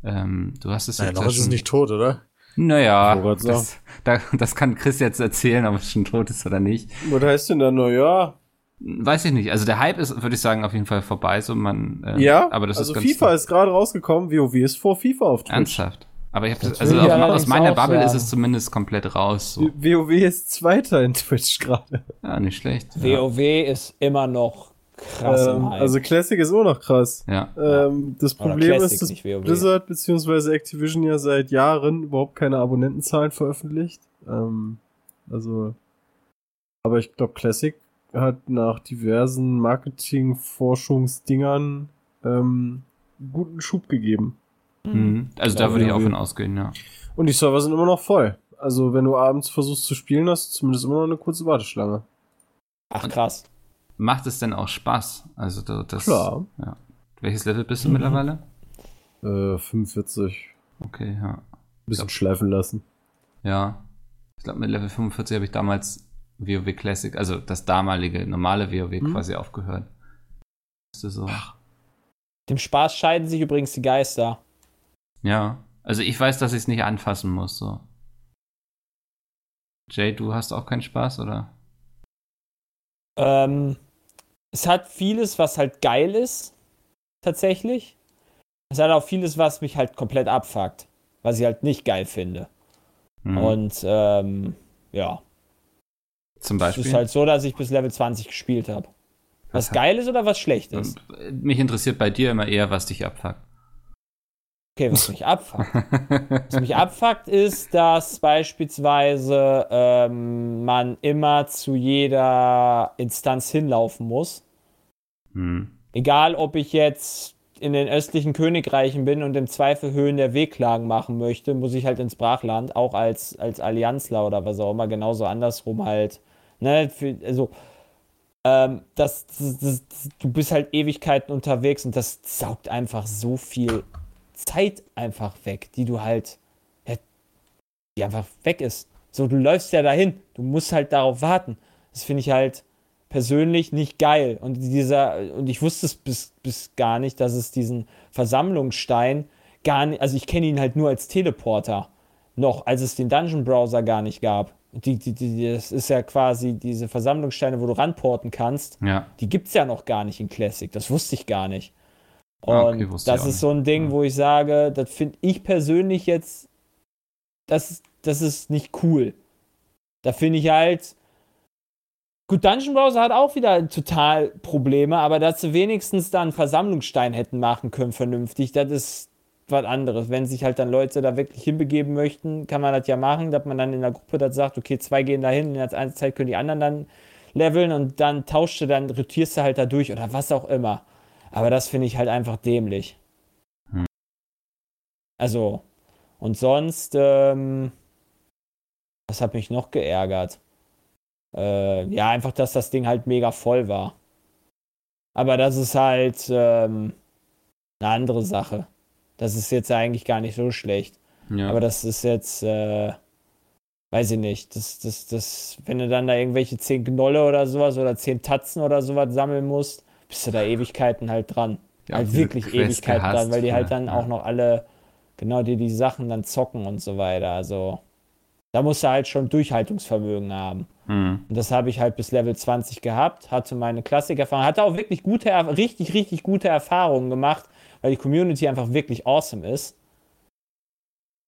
Ähm, du hast es Naja, jetzt noch ja ist es schon- nicht tot, oder? Naja, das, da, das kann Chris jetzt erzählen, ob es schon tot ist oder nicht. Was heißt denn dann Neujahr? Weiß ich nicht. Also der Hype ist, würde ich sagen, auf jeden Fall vorbei. So man, äh, Ja, aber das also ist ganz FIFA ist gerade rausgekommen, WoW ist vor FIFA auf Twitch. ernsthaft. Aber ich habe das, also auf, aus meiner Bubble ist sagen. es zumindest komplett raus. So. WoW ist Zweiter in Twitch gerade. Ja, nicht schlecht. Ja. WoW ist immer noch krass Ähm, also Classic ist auch noch krass. ja. Ähm, das Problem Classic, ist, dass. Blizzard bzw. Activision ja seit Jahren überhaupt keine Abonnentenzahlen veröffentlicht. Ähm, also, aber ich glaube, Classic hat nach diversen Marketing-Forschungsdingern ähm, guten Schub gegeben. Mhm. Also da würde ich auch von ausgehen, ja. Und die Server sind immer noch voll. Also wenn du abends versuchst zu spielen, hast du zumindest immer noch eine kurze Warteschlange. Ach krass. Macht es denn auch Spaß? Also da- das. Klar. Ja. Welches Level bist du Mhm. mittlerweile? Äh, 45. Okay, ja. Bisschen schleifen lassen. Ja. Ich glaube, mit Level 45 habe ich damals WoW Classic, also das damalige normale WoW Mhm. quasi aufgehört. Ist so? Dem Spaß scheiden sich übrigens die Geister. Ja. Also ich weiß, dass ich es nicht anfassen muss, so. Jay, du hast auch keinen Spaß, oder? Ähm, es hat vieles, was halt geil ist, tatsächlich. Es hat auch vieles, was mich halt komplett abfuckt, was ich halt nicht geil finde. Hm. Und ähm, ja, Zum es Beispiel. ist halt so, dass ich bis Level 20 gespielt habe. Was geil ist oder was schlecht ist? Und Mich interessiert bei dir immer eher, was dich abfuckt. Okay, was mich abfuckt. Was mich abfuckt, ist, dass beispielsweise ähm, man immer zu jeder Instanz hinlaufen muss. hm. Egal, ob ich jetzt in den östlichen Königreichen bin und im Zweifel Höhen der Wehklagen machen möchte, muss ich halt ins Brachland, auch als, als Allianzler oder was auch immer, genauso andersrum halt. Ne, für, also, ähm, das, das, das, du bist halt Ewigkeiten unterwegs und das saugt einfach so viel Zeit einfach weg, die du halt, die einfach weg ist. So, du läufst ja dahin, du musst halt darauf warten. Das finde ich halt persönlich nicht geil. Und dieser, und ich wusste es bis, bis gar nicht, dass es diesen Versammlungsstein gar nicht, also ich kenne ihn halt nur als Teleporter. Noch, als es den Dungeon Browser gar nicht gab. Die, die, die, das ist ja quasi diese Versammlungssteine, wo du ranporten kannst. Ja. Die gibt's ja noch gar nicht in Classic. Das wusste ich gar nicht. Und Ah, okay, wusste ich das ist so ein Ding, wo ich sage, das finde ich persönlich jetzt, das, das ist nicht cool. Da finde ich halt, gut, Dungeon Browser hat auch wieder total Probleme, aber dass sie wenigstens da einen Versammlungsstein hätten machen können, vernünftig, das ist was anderes. Wenn sich halt dann Leute da wirklich hinbegeben möchten, kann man das ja machen, dass man dann in der Gruppe das sagt, okay, zwei gehen da hin, in der Zeit können die anderen dann leveln und dann tauscht du, dann rotierst du halt da durch oder was auch immer. Aber das finde ich halt einfach dämlich. Hm. Also, und sonst, ähm, was hat mich noch geärgert? Äh, ja, einfach, dass das Ding halt mega voll war. Aber das ist halt ähm, eine andere Sache. Das ist jetzt eigentlich gar nicht so schlecht. ja. Aber das ist jetzt, äh, weiß ich nicht, das, das, das, wenn du dann da irgendwelche zehn Gnolle oder sowas oder zehn Tatzen oder sowas sammeln musst, bist du da Ewigkeiten halt dran. Ja, halt diese wirklich Quest Ewigkeiten gehasst dran, weil die halt dann ja. auch noch alle, genau, die die Sachen dann zocken und so weiter. Also, da musst du halt schon Durchhaltungsvermögen haben. hm. Und das habe ich halt bis Level 20 gehabt, hatte meine Klassikerfahrung, hatte auch wirklich gute, richtig, richtig gute Erfahrungen gemacht, weil die Community einfach wirklich awesome ist.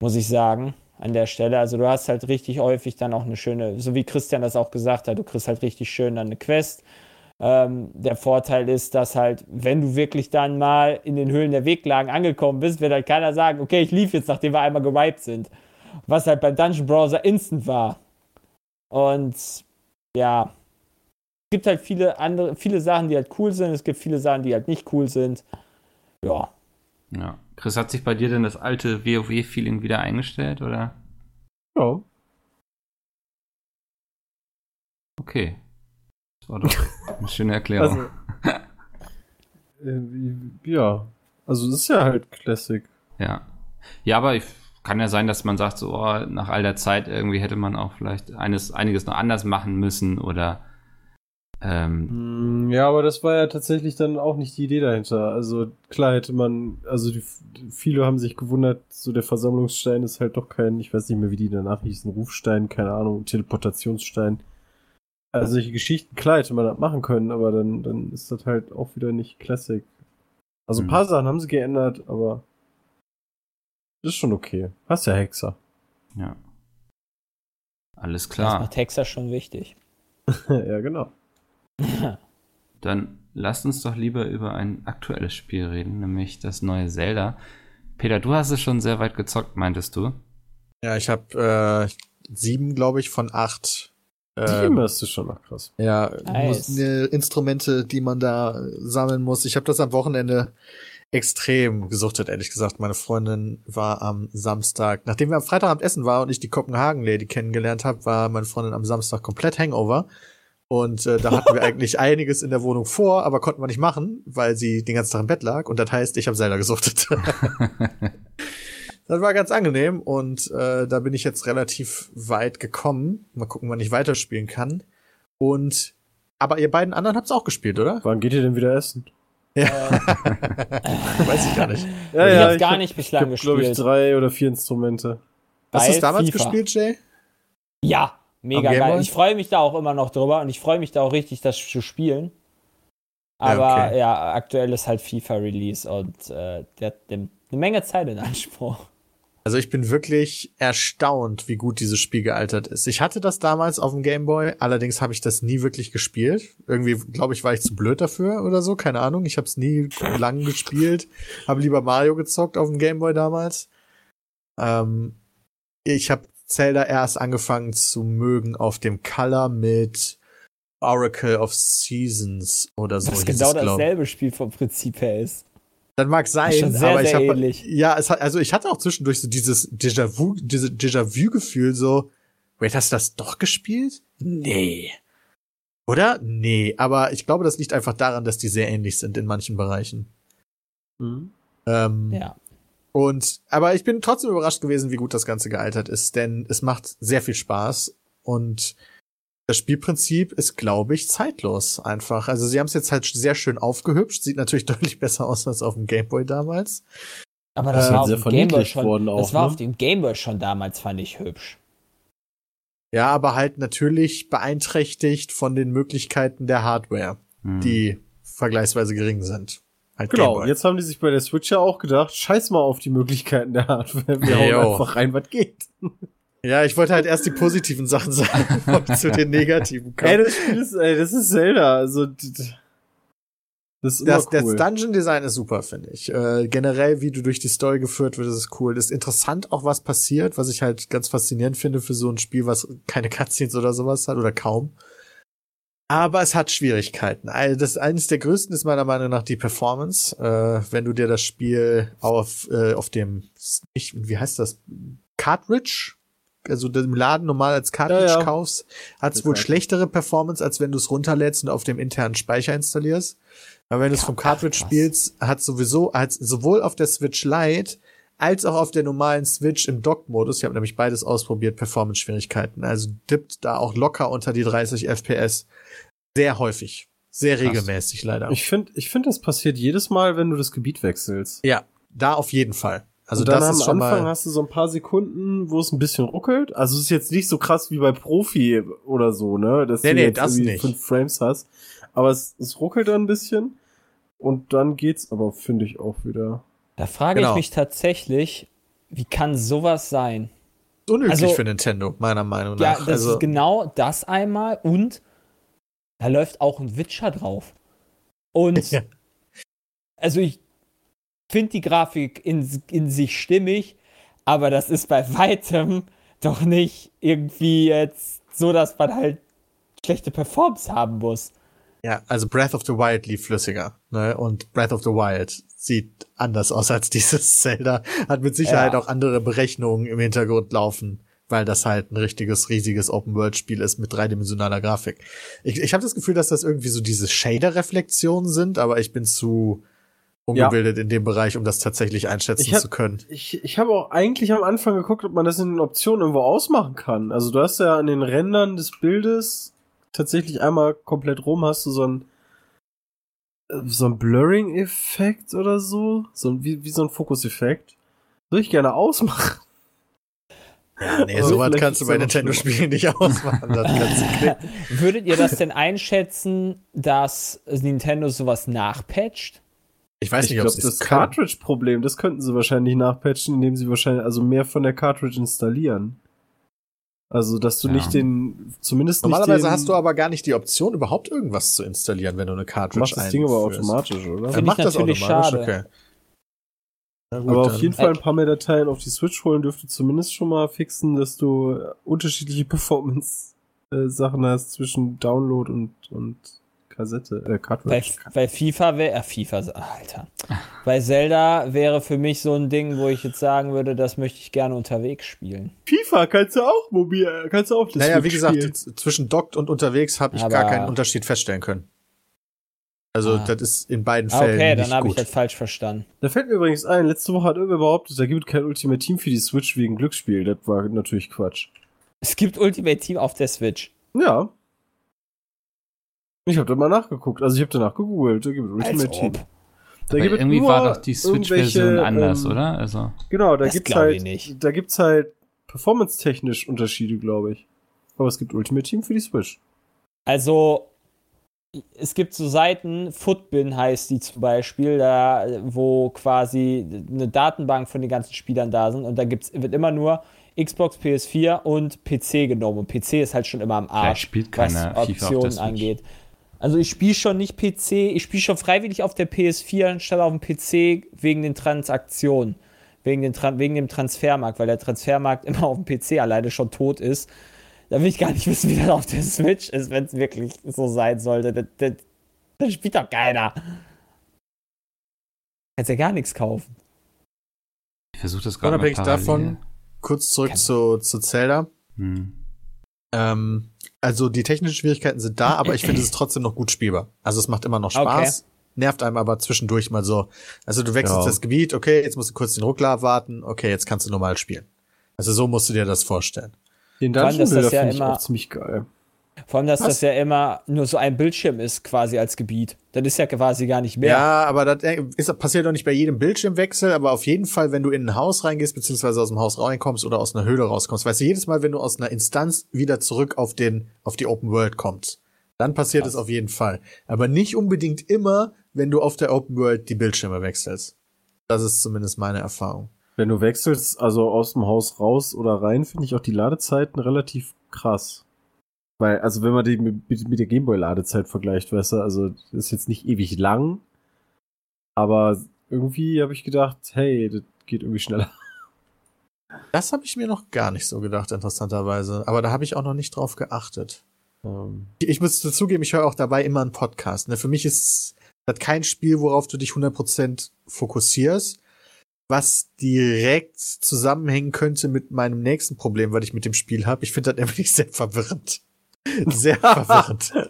Muss ich sagen, an der Stelle. Also du hast halt richtig häufig dann auch eine schöne, so wie Christian das auch gesagt hat, du kriegst halt richtig schön dann eine Quest. Ähm, der Vorteil ist, dass halt, wenn du wirklich dann mal in den Höhlen der Weglagen angekommen bist, wird halt keiner sagen, okay, ich lief jetzt, nachdem wir einmal gewiped sind. Was halt beim Dungeon Browser instant war. Und ja, es gibt halt viele andere, viele Sachen, die halt cool sind, es gibt viele Sachen, die halt nicht cool sind. Ja. ja. Chris, hat sich bei dir denn das alte WoW-Feeling wieder eingestellt, oder? Ja. Okay. Das war doch eine schöne Erklärung. Also, äh, ja. Also, es ist ja halt Classic. Ja. Ja, aber ich, kann ja sein, dass man sagt, so, oh, nach all der Zeit irgendwie hätte man auch vielleicht eines, einiges noch anders machen müssen oder ähm, Hm, Ja, aber das war ja tatsächlich dann auch nicht die Idee dahinter. Also klar hätte man, also die, viele haben sich gewundert, so der Versammlungsstein ist halt doch kein, ich weiß nicht mehr, wie die danach hießen, Rufstein, keine Ahnung, Teleportationsstein. Also solche Geschichten, klar hätte man das machen können, aber dann, dann ist das halt auch wieder nicht Classic. Also ein Hm. paar Sachen haben sie geändert, aber ist schon okay. Hast ja Hexer. ja. Alles Das klar. macht Hexer schon wichtig. ja, genau. Dann lasst uns doch lieber über ein aktuelles Spiel reden, nämlich das neue Zelda. Peter, du hast es schon sehr weit gezockt, meintest du? Ja, ich habe äh, sieben, glaube ich, von acht Die Ähm, du schon noch krass. ja, Nice. muss, äh, Instrumente, die man da sammeln muss. Ich habe das am Wochenende extrem gesuchtet, ehrlich gesagt. Meine Freundin war am Samstag, nachdem wir am Freitagabend essen waren und ich die Kopenhagen-Lady kennengelernt habe, war meine Freundin am Samstag komplett Hangover. Und äh, da hatten wir eigentlich einiges in der Wohnung vor, aber konnten wir nicht machen, weil sie den ganzen Tag im Bett lag. Und das heißt, ich habe Zelda gesuchtet. das war ganz angenehm und äh, da bin ich jetzt relativ weit gekommen. Mal gucken, wann ich weiterspielen kann. Und aber ihr beiden anderen habt's auch gespielt, oder? Wann geht ihr denn wieder essen? Weiß ich gar nicht. Ja, ich hab's ich gar hab- nicht bislang Ich glaube ich gespielt. drei oder vier Instrumente. Hast du es damals FIFA. gespielt, Jay? Ja, mega geil. Ich freue mich da auch immer noch drüber und ich freue mich da auch richtig, das zu spielen. Ja, Aber okay. ja, aktuell ist halt FIFA-Release und äh, der nimmt eine Menge Zeit in Anspruch. Also ich bin wirklich erstaunt, wie gut dieses Spiel gealtert ist. Ich hatte das damals auf dem Game Boy, allerdings habe ich das nie wirklich gespielt. Irgendwie, glaube ich, war ich zu blöd dafür oder so, keine Ahnung. Ich habe es nie lang gespielt, habe lieber Mario gezockt auf dem Game Boy damals. Ähm, ich habe Zelda erst angefangen zu mögen auf dem Color mit Oracle of Seasons oder so. Was hieß genau dasselbe Spiel vom Prinzip her ist. Dann mag sein, sehr, aber ich habe ja, es hat also ich hatte auch zwischendurch so dieses Déjà-vu, diese Déjà-vu-Gefühl so, wait, hast du das doch gespielt? Nee. Oder? Nee, aber ich glaube, das liegt einfach daran, dass die sehr ähnlich sind in manchen Bereichen. Mhm. Ähm, Ja. Und aber ich bin trotzdem überrascht gewesen, wie gut das Ganze gealtert ist, denn es macht sehr viel Spaß und das Spielprinzip ist, glaube ich, zeitlos einfach. Also sie haben es jetzt halt sehr schön aufgehübscht, sieht natürlich deutlich besser aus als auf dem Gameboy damals. Aber das Äh, war auf sehr dem Gameboy verniedlicht schon. worden auch, das war ne? auf dem Gameboy schon damals, fand ich hübsch. Ja, aber halt natürlich beeinträchtigt von den Möglichkeiten der Hardware, Hm. die vergleichsweise gering sind. Halt Genau, jetzt haben die sich bei der Switch ja auch gedacht, scheiß mal auf die Möglichkeiten der Hardware. Wir hauen Jo. einfach rein, was geht. Ja, ich wollte halt erst die positiven Sachen sagen, zu den negativen Ey, komme. das Spiel ist, ey, das ist Zelda. Also, das ist Das, das cool. Dungeon Design ist super, finde ich. Äh, generell, wie du durch die Story geführt wird, ist cool. Ist interessant auch, was passiert, was ich halt ganz faszinierend finde für so ein Spiel, was keine Cutscenes oder sowas hat oder kaum. Aber es hat Schwierigkeiten. Also das eines der größten ist meiner Meinung nach die Performance. Äh, wenn du dir das Spiel auf äh, auf dem ich, wie heißt das Cartridge, also im Laden normal als Cartridge Ja, ja. kaufst, hat es wohl schlechtere Performance, als wenn du es runterlädst und auf dem internen Speicher installierst. Aber wenn du es vom Ach, Cartridge krass. spielst, hat sowieso hat sowohl auf der Switch Lite als auch auf der normalen Switch im Dock-Modus, ich habe nämlich beides ausprobiert, Performance-Schwierigkeiten. Also dippt da auch locker unter die 30 FPS. Sehr häufig. Sehr Krass. regelmäßig leider. Ich finde, ich finde, das passiert jedes Mal, wenn du das Gebiet wechselst. ja, da auf jeden Fall. Also und dann das am ist schon Anfang mal. hast du so ein paar Sekunden, wo es ein bisschen ruckelt. Also es ist jetzt nicht so krass wie bei Profi oder so, ne? Dass Nee, du nee, jetzt das irgendwie nicht. fünf Frames hast. Aber es, es ruckelt dann ein bisschen. Und dann geht's aber, finde ich, auch wieder. Da frage Genau. ich mich tatsächlich, wie kann sowas sein? unüblich also- für Nintendo, meiner Meinung Ja, nach. das also, ist genau das einmal und da läuft auch ein Witcher drauf. Und Ja. also ich finde die Grafik in, in sich stimmig, aber das ist bei weitem doch nicht irgendwie jetzt so, dass man halt schlechte Performance haben muss. Ja, also Breath of the Wild lief flüssiger, ne? Und Breath of the Wild sieht anders aus als dieses Zelda. Hat mit Sicherheit Ja. auch andere Berechnungen im Hintergrund laufen, weil das halt ein richtiges, riesiges Open-World-Spiel ist mit dreidimensionaler Grafik. Ich, ich habe das Gefühl, dass das irgendwie so diese Shader-Reflexionen sind, aber ich bin zu ungebildet in dem Bereich, um das tatsächlich einschätzen hab- zu können. Ich, ich habe auch eigentlich am Anfang geguckt, ob man das in den Optionen irgendwo ausmachen kann. Also du hast ja an den Rändern des Bildes tatsächlich einmal komplett rum hast du so ein äh, so ein Blurring-Effekt oder so. So ein, wie, wie so ein Fokus-Effekt. Würde ich gerne ausmachen. Ja, nee, Aber sowas kannst du bei ja Nintendo-Spielen nicht ausmachen. Das kannst du knicken. Würdet ihr das denn einschätzen, dass Nintendo sowas nachpatcht? Ich weiß ich nicht, ob das. Cartridge-Problem, das könnten sie wahrscheinlich nachpatchen, indem sie wahrscheinlich also mehr von der Cartridge installieren. Also, dass du Ja. nicht den, zumindest Normalerweise nicht den, hast du aber gar nicht die Option, überhaupt irgendwas zu installieren, wenn du eine Cartridge macht das Ding aber automatisch, oder? Er ich macht das natürlich automatisch, schade. okay. Gut, Aber auf dann- jeden Fall ein paar mehr Dateien auf die Switch holen dürfte zumindest schon mal fixen, dass du äh, unterschiedliche Performance äh, hast zwischen Download und, und Kassette, äh, Bei, Cartridge. bei FIFA wäre, äh, FIFA, Alter. Bei Zelda wäre für mich so ein Ding, wo ich jetzt sagen würde, das möchte ich gerne unterwegs spielen. FIFA kannst du auch mobil, äh, kannst du auch das Naja, wie Switch gesagt, spielen. zwischen dockt und unterwegs habe ich Aber- gar keinen Unterschied feststellen können. Also, Ah. das ist in beiden Ah, Fällen okay, dann habe ich das falsch verstanden. Da fällt mir übrigens ein, letzte Woche hat irgendwer behauptet, da gibt kein Ultimate Team für die Switch wegen Glücksspiel. Das war natürlich Quatsch. Es gibt Ultimate Team auf der Switch. Ja. Ich habe da mal nachgeguckt. Also ich habe danach gegoogelt. Da gibt es Ultimate Team. Da gibt es irgendwie nur war doch die Switch-Version anders, ähm, oder? Also, Genau, da gibt's halt, nicht. da gibt's halt performance-technisch Unterschiede, glaube ich. Aber es gibt Ultimate Team für die Switch. Also, es gibt so Seiten, Footbin heißt die zum Beispiel, da, wo quasi eine Datenbank von den ganzen Spielern da sind und da gibt's, wird immer nur Xbox, PS4 und PC genommen. Und PC ist halt schon immer am Arsch, spielt was Optionen Switch. Also ich spiele schon nicht PC, ich spiele schon freiwillig auf der PS4 anstatt auf dem PC wegen den Transaktionen, wegen, den Tran wegen dem Transfermarkt, weil der Transfermarkt immer auf dem PC alleine schon tot ist. Da will ich gar nicht wissen, wie das auf der Switch ist, wenn es wirklich so sein sollte. Das, das, das spielt doch keiner. Kannst ja gar nichts kaufen. ich versuche das gerade mal Unabhängig davon, kurz zurück Kann- zu, zu Zelda. Hm. Ähm, also die technischen Schwierigkeiten sind da, aber ich finde es ist trotzdem noch gut spielbar. Also es macht immer noch Spaß, nervt einem aber zwischendurch mal so. Also du wechselst Ja. das Gebiet, okay, jetzt musst du kurz den Ruckler abwarten, okay, jetzt kannst du normal spielen. Also so musst du dir das vorstellen. Den Dungeon das Builder ja finde ich immer- auch ziemlich geil. Vor allem, dass Was? das ja immer nur so ein Bildschirm ist, quasi als Gebiet. Das ist ja quasi gar nicht mehr. Ja, aber das äh, ist, passiert doch nicht bei jedem Bildschirmwechsel, aber auf jeden Fall, wenn du in ein Haus reingehst, beziehungsweise aus dem Haus reinkommst oder aus einer Höhle rauskommst, weißt du, jedes Mal, wenn du aus einer Instanz wieder zurück auf den, auf die Open World kommst, dann passiert es auf jeden Fall. Aber nicht unbedingt immer, wenn du auf der Open World die Bildschirme wechselst. Das ist zumindest meine Erfahrung. Wenn du wechselst, also aus dem Haus raus oder rein, finde ich auch die Ladezeiten relativ krass. Weil, also wenn man die mit, mit der Gameboy-Ladezeit vergleicht, weißt du, also das ist jetzt nicht ewig lang, aber irgendwie habe ich gedacht, hey, das geht irgendwie schneller. Das habe ich mir noch gar nicht so gedacht, interessanterweise. Aber da habe ich auch noch nicht drauf geachtet. Ähm, Ich muss dazugeben, ich höre auch dabei immer einen Podcast. Ne? Für mich ist das kein Spiel, worauf du dich 100% fokussierst, was direkt zusammenhängen könnte mit meinem nächsten Problem, was ich mit dem Spiel habe. Ich finde das nämlich sehr verwirrend. Sehr verwirrend.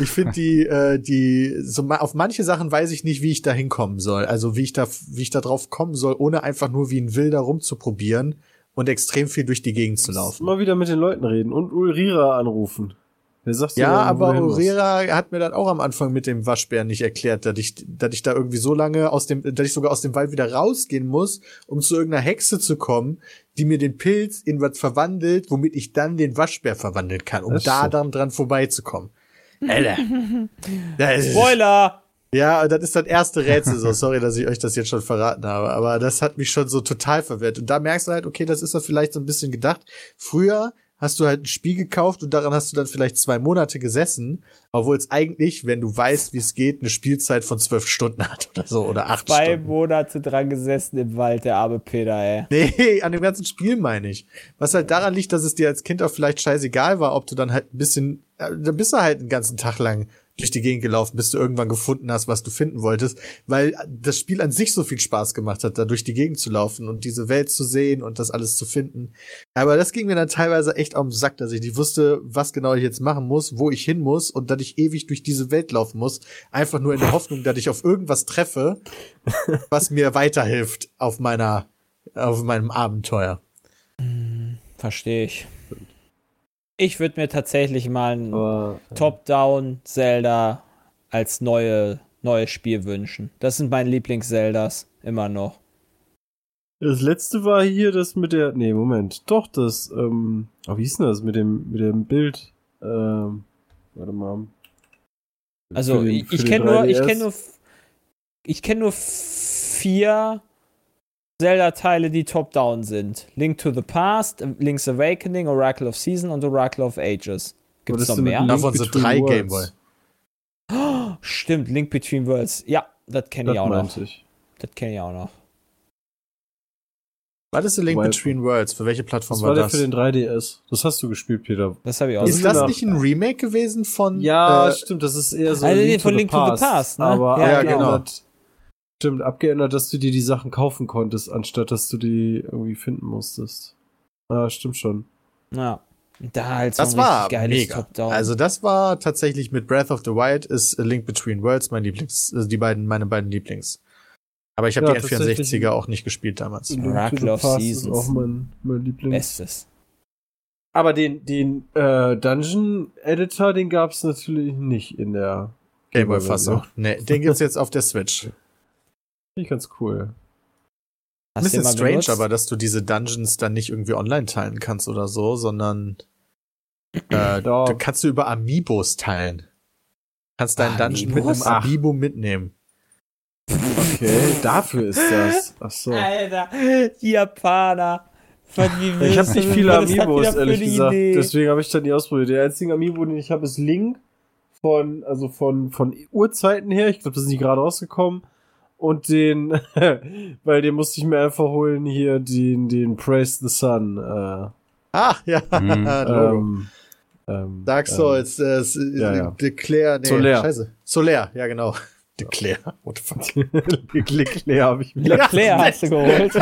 Ich finde die, äh, die, so ma auf manche Sachen weiß ich nicht, wie ich da hinkommen soll. Also wie ich da, wie ich da drauf kommen soll, ohne einfach nur wie ein Wilder rumzuprobieren und extrem viel durch die Gegend zu laufen. Mal wieder mit den Leuten reden und Ulrira anrufen. Ja, wo aber? Urera hat mir dann auch am Anfang mit dem Waschbären nicht erklärt, dass ich, dass ich da irgendwie so lange aus dem, dass ich sogar aus dem Wald wieder rausgehen muss, um zu irgendeiner Hexe zu kommen, die mir den Pilz in was verwandelt, womit ich dann den Waschbär verwandeln kann, um da so. dann dran vorbeizukommen. Alter. Spoiler! ja, das ist das erste Rätsel so. Sorry, dass ich euch das jetzt schon verraten habe. Aber das hat mich schon so total verwirrt. Und da merkst du halt, okay, das ist ja vielleicht so ein bisschen gedacht. Früher hast du halt ein Spiel gekauft und daran hast du dann vielleicht zwei Monate gesessen, obwohl es eigentlich, wenn du weißt, wie es geht, eine Spielzeit von zwölf Stunden hat oder so oder acht Zwei Stunden. Monate dran gesessen im Wald, der arme Peter, ey. Nee, an dem ganzen Spiel meine ich. Was halt daran liegt, dass es dir als Kind auch vielleicht scheißegal war, ob du dann halt ein bisschen, äh, da bist du halt einen ganzen Tag lang durch die Gegend gelaufen, bis du irgendwann gefunden hast, was du finden wolltest, weil das Spiel an sich so viel Spaß gemacht hat, da durch die Gegend zu laufen und diese Welt zu sehen und das alles zu finden. Aber das ging mir dann teilweise echt auf den Sack, dass ich nicht wusste, was genau ich jetzt machen muss, wo ich hin muss und dass ich ewig durch diese Welt laufen muss, einfach nur in der Hoffnung, dass ich auf irgendwas treffe, was mir weiterhilft auf meiner, auf meinem Abenteuer. Verstehe ich. Ich würde mir tatsächlich mal ein Aber, Top-Down Zelda als neue, neues Spiel wünschen. Das sind meine Lieblings-Zeldas immer noch. Das letzte war hier das mit der. Nee, Moment. Doch, das, ähm. Oh, wie hieß denn das? Mit dem, mit dem Bild. Ähm. Warte mal. Also Für den- ich, für ich kenne nur, ich 3DS. kenne nur, ich kenne nur vier Zelda-Teile, die top-down sind. Link to the Past, Link's Awakening, Oracle of Season und Oracle of Ages. Gibt es das noch mehr? Link Davon sind drei Worlds? Gameboy. Oh, stimmt, Link Between Worlds. Ja, das kenne Das ich auch noch. ich. Das kenne ich auch noch. Was ist The Link Between Worlds? Für welche Plattform Das war war der das? für den 3DS. Das hast du gespielt, Peter. Das habe ich auch. ist sind das nicht ein Remake gewesen von Ja, äh, stimmt, das ist eher so Also nee, von Link to the Past, ne? Aber Ja, genau. abgeändert, stimmt, abgeändert, dass du dir die Sachen kaufen konntest, anstatt dass du die irgendwie finden musstest. Ah, stimmt schon. Ja. Da halt so Das ein war mega. Top-Down. Also das war tatsächlich mit Breath of the Wild ist A Link Between Worlds mein Lieblings, also die beiden, meine beiden Lieblings. Aber ich habe Ja, die tatsächlich. N64er auch nicht gespielt damals. The of Seasons. Ist auch mein, mein Lieblings. Bestes. Aber den, den äh, Dungeon Editor, den gab's natürlich nicht in der Gameboy-Fassung. Nee, den gibt's jetzt auf der Switch. Finde ich ganz cool. Ein Hast bisschen strange, benutzt? aber dass du diese Dungeons dann nicht irgendwie online teilen kannst oder so, sondern äh, Doch. du kannst du über Amiibos teilen. Kannst deinen Dungeon mit einem Amiibos? Ach. Amiibo mitnehmen. Okay, dafür ist das. Ach so. Alter, die Japaner. Von wie Ich habe nicht viele Amiibos, ehrlich gesagt. Idee? Deswegen habe ich dann nie ausprobiert. Der einzige Amiibo, den ich habe, ist Link. Von, also von, von Urzeiten her. Ich glaube, das sind die gerade rausgekommen. Und den, weil den musste ich mir einfach holen, hier den, den Praise the Sun. Äh, Ah, ja, Mhm. Ähm, ähm, Dark ähm, Souls, äh, s- ja, ja. Declare, nee, Solaire. scheiße. Solar, ja genau. Declare, what the fuck. Leclerc habe ich mir. Leclerc hast du geholt.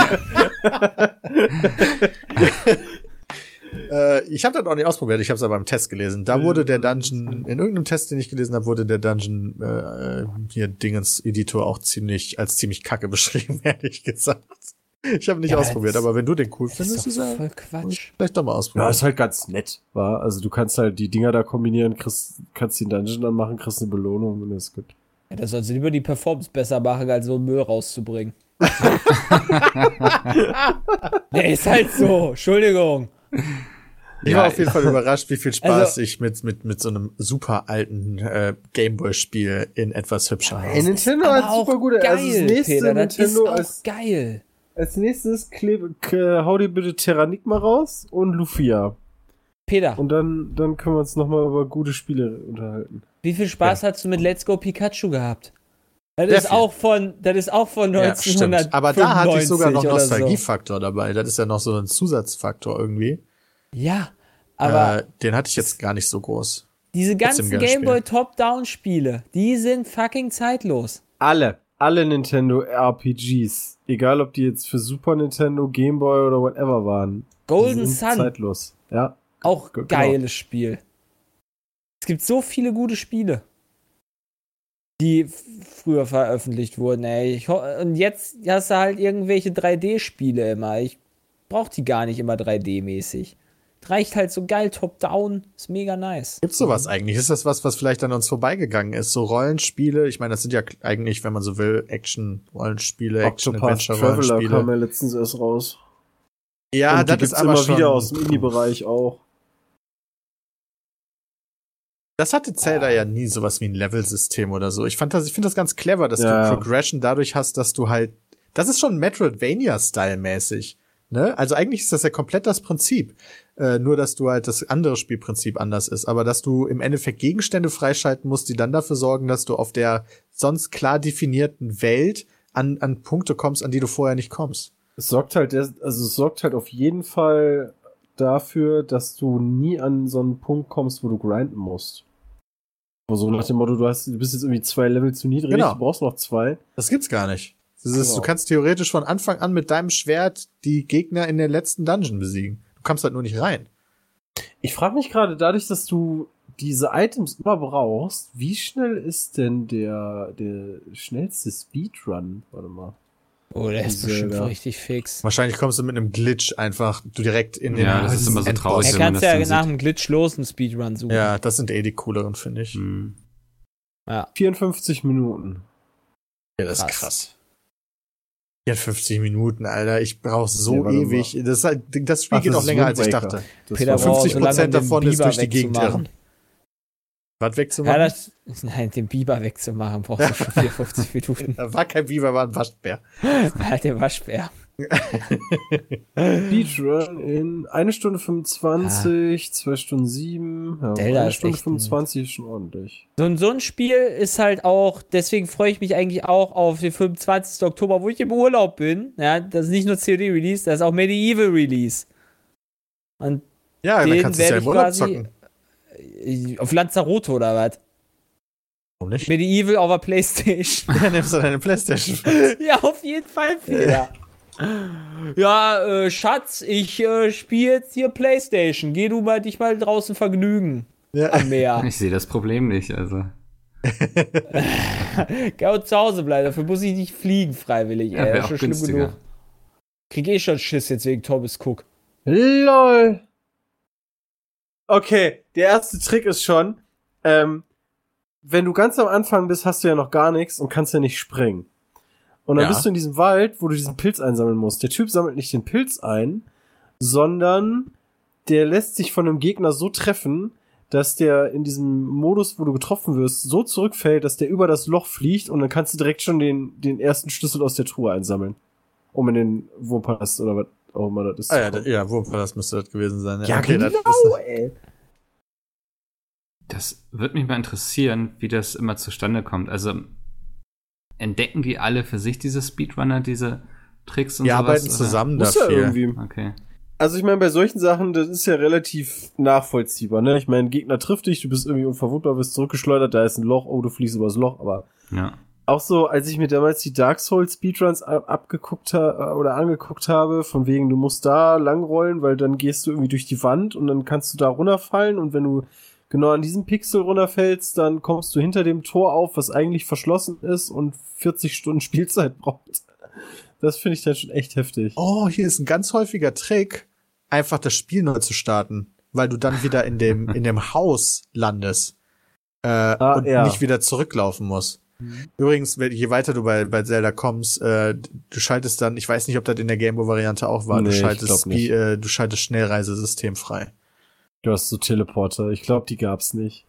Äh, ich habe das auch nicht ausprobiert, ich habe es aber im Test gelesen. Da wurde der Dungeon, in irgendeinem Test, den ich gelesen habe, wurde der Dungeon äh, hier Dingens Editor auch ziemlich als ziemlich kacke beschrieben, ehrlich gesagt. Ich habe nicht Ja, ausprobiert, aber wenn du den cool findest, ist ist doch er voll Quatsch. vielleicht doch mal Ja, ausprobieren. ist halt ganz nett, war. Also du kannst halt die Dinger da kombinieren, kriegst, kannst den Dungeon dann machen, kriegst eine Belohnung und das ist gut. Ja, das sollst du lieber die Performance besser machen, als so Müll rauszubringen. nee, ist halt so. Entschuldigung. Ich Ja, war auf jeden Fall überrascht, wie viel Spaß Also- ich mit, mit, mit so einem super alten äh, Gameboy-Spiel in etwas hübscher Ey, Haus. Nintendo hat auch super gute. geil, also das nächste Peter, das ist Nintendo auch als, geil. als nächstes klebe, k- hau dir bitte Terranigma raus und Lufia. Peter, Und dann, dann können wir uns nochmal über gute Spiele unterhalten. wie viel Spaß hast du mit Let's Go Pikachu gehabt? Das Sehr ist viel. auch von, das ist auch von Ja, 1995 stimmt. Aber da hatte ich sogar noch oder so. Nostalgiefaktor dabei. Das ist ja noch so ein Zusatzfaktor irgendwie. Ja, aber äh, den hatte ich jetzt gar nicht so groß. diese ganzen Gameboy Top-Down-Spiele, die sind fucking zeitlos. Alle, alle Nintendo RPGs, egal ob die jetzt für Super Nintendo, Game Boy oder whatever waren, Golden die sind Sun, zeitlos. Ja. auch Genau. geiles Spiel. Es gibt so viele gute Spiele, die früher veröffentlicht wurden, ey. Ich, und jetzt hast du halt irgendwelche 3D-Spiele immer. Ich brauch die gar nicht immer 3D-mäßig. Reicht halt so geil top-down, ist mega nice. Gibt's sowas eigentlich? Ist das was, was vielleicht an uns vorbeigegangen ist? So Rollenspiele? Ich meine, das sind ja eigentlich, wenn man so will, Action-Rollenspiele, Traveler kam Action-Adventure-Rollenspiele. ja letztens erst raus. Ja, Und das gibt's ist aber immer schon, wieder aus dem Indie-Bereich auch. Das hatte Zelda ja nie sowas wie ein Level-System oder so. Ich fand das, ich finde das ganz clever, dass Ja. du Progression dadurch hast, dass du halt, das ist schon Metroidvania-Style-mäßig. Ne? Also eigentlich ist das ja komplett das Prinzip. Äh, nur, dass du halt das andere Spielprinzip anders ist. Aber dass du im Endeffekt Gegenstände freischalten musst, die dann dafür sorgen, dass du auf der sonst klar definierten Welt an, an Punkte kommst, an die du vorher nicht kommst. Es sorgt halt, also es sorgt halt auf jeden Fall dafür, dass du nie an so einen Punkt kommst, wo du grinden musst. Wo so nach dem Motto, du hast, du bist jetzt irgendwie zwei Level zu niedrig, Genau. du brauchst noch zwei. Das gibt's gar nicht. Das ist, Genau. Du kannst theoretisch von Anfang an mit deinem Schwert die Gegner in der letzten Dungeon besiegen. Du kommst halt nur nicht rein. Ich frage mich gerade, dadurch, dass du diese Items immer brauchst, wie schnell ist denn der, der schnellste Speedrun? Warte mal. Oh, der ist bestimmt ja. richtig fix. Wahrscheinlich kommst du mit einem Glitch einfach du direkt in den Ja, das ist immer so traurig, Er kannst ja nach dem Glitch los einen Speedrun suchen. Ja, das sind eh die cooleren, finde ich. Hm. ja. 54 Minuten. Ja, das ist Krass. Krass. 54 Minuten, Alter. Ich brauch so Nee, ewig. Das, ist halt- das Spiel Ach, geht das auch länger, als ich dachte. Peter war- braucht 50% so lange, um den davon ist durch die Gegend wegzumachen. Was Ja, wegzumachen? das, nein, den Biber wegzumachen, brauchst du schon 54 Minuten. da war kein Biber, war ein Waschbär. Halt den Waschbär. Speedrun in eine Stunde 25, zwei Stunden sieben. Ja, Zelda eine ist Stunde echt ein- 25 ist schon ordentlich. So, ein- so ein Spiel ist halt auch, deswegen freue ich mich eigentlich auch auf den 25. Oktober, wo ich im Urlaub bin. Ja, das ist nicht nur COD-Release, das ist auch Medieval-Release. Und Ja, dann Den kannst du ja im ich Urlaub quasi- zocken. auf Lanzarote oder was? Warum nicht? Medieval auf der Playstation. Dann nimmst du deine Playstation. ja, auf jeden Fall, Peter. Ja, äh, Schatz, ich äh, spiele jetzt hier Playstation. Geh du mal dich mal draußen vergnügen ja. am Meer. Ich sehe das Problem nicht, also. Geh auch zu Hause bleiben, dafür muss ich nicht fliegen freiwillig. Ja, ey. das auch ist schon schlimm günstiger. genug. Krieg eh schon Schiss jetzt wegen Thomas Cook. LOL. Okay, der erste Trick ist schon, ähm, wenn du ganz am Anfang bist, hast du ja noch gar nichts und kannst ja nicht springen. Und dann Ja. bist du in diesem Wald, wo du diesen Pilz einsammeln musst. Der Typ sammelt nicht den Pilz ein, sondern der lässt sich von einem Gegner so treffen, dass der in diesem Modus, wo du getroffen wirst, so zurückfällt, dass der über das Loch fliegt und dann kannst du direkt schon den, den ersten Schlüssel aus der Truhe einsammeln. Um in den Wurmpalast oder was auch immer das ist. Ah, zu ja, ja, wo das müsste das gewesen sein. Ja, okay, genau, das ist, ey. Das würde mich mal interessieren, wie das immer zustande kommt. Also entdecken die alle für sich diese Speedrunner, diese Tricks und die sowas? arbeiten oder? zusammen Muss ja dafür. irgendwie. Okay. Also ich meine, bei solchen Sachen, das ist ja relativ nachvollziehbar, ne? Ich meine, Gegner trifft dich, du bist irgendwie unverwundbar, wirst zurückgeschleudert, da ist ein Loch, oh, du fliegst übers Loch, aber Ja. auch so, als ich mir damals die Dark Souls Speedruns abgeguckt habe oder angeguckt habe, von wegen, du musst da langrollen, weil dann gehst du irgendwie durch die Wand und dann kannst du da runterfallen und wenn du genau an diesem Pixel runterfällst, dann kommst du hinter dem Tor auf, was eigentlich verschlossen ist und 40 Stunden Spielzeit braucht. Das finde ich dann schon echt heftig. Oh, hier ist ein ganz häufiger Trick, einfach das Spiel neu zu starten, weil du dann wieder in dem, in dem Haus landest äh, und ja. nicht wieder zurücklaufen musst. Übrigens, wenn- je weiter du bei, bei Zelda kommst, äh, du schaltest dann, ich weiß nicht, ob das in der Gameboy-Variante auch war, Nee, du schaltest, äh, du schaltest Schnellreisesystem frei. Du hast so Teleporter. Ich glaube, die gab's nicht.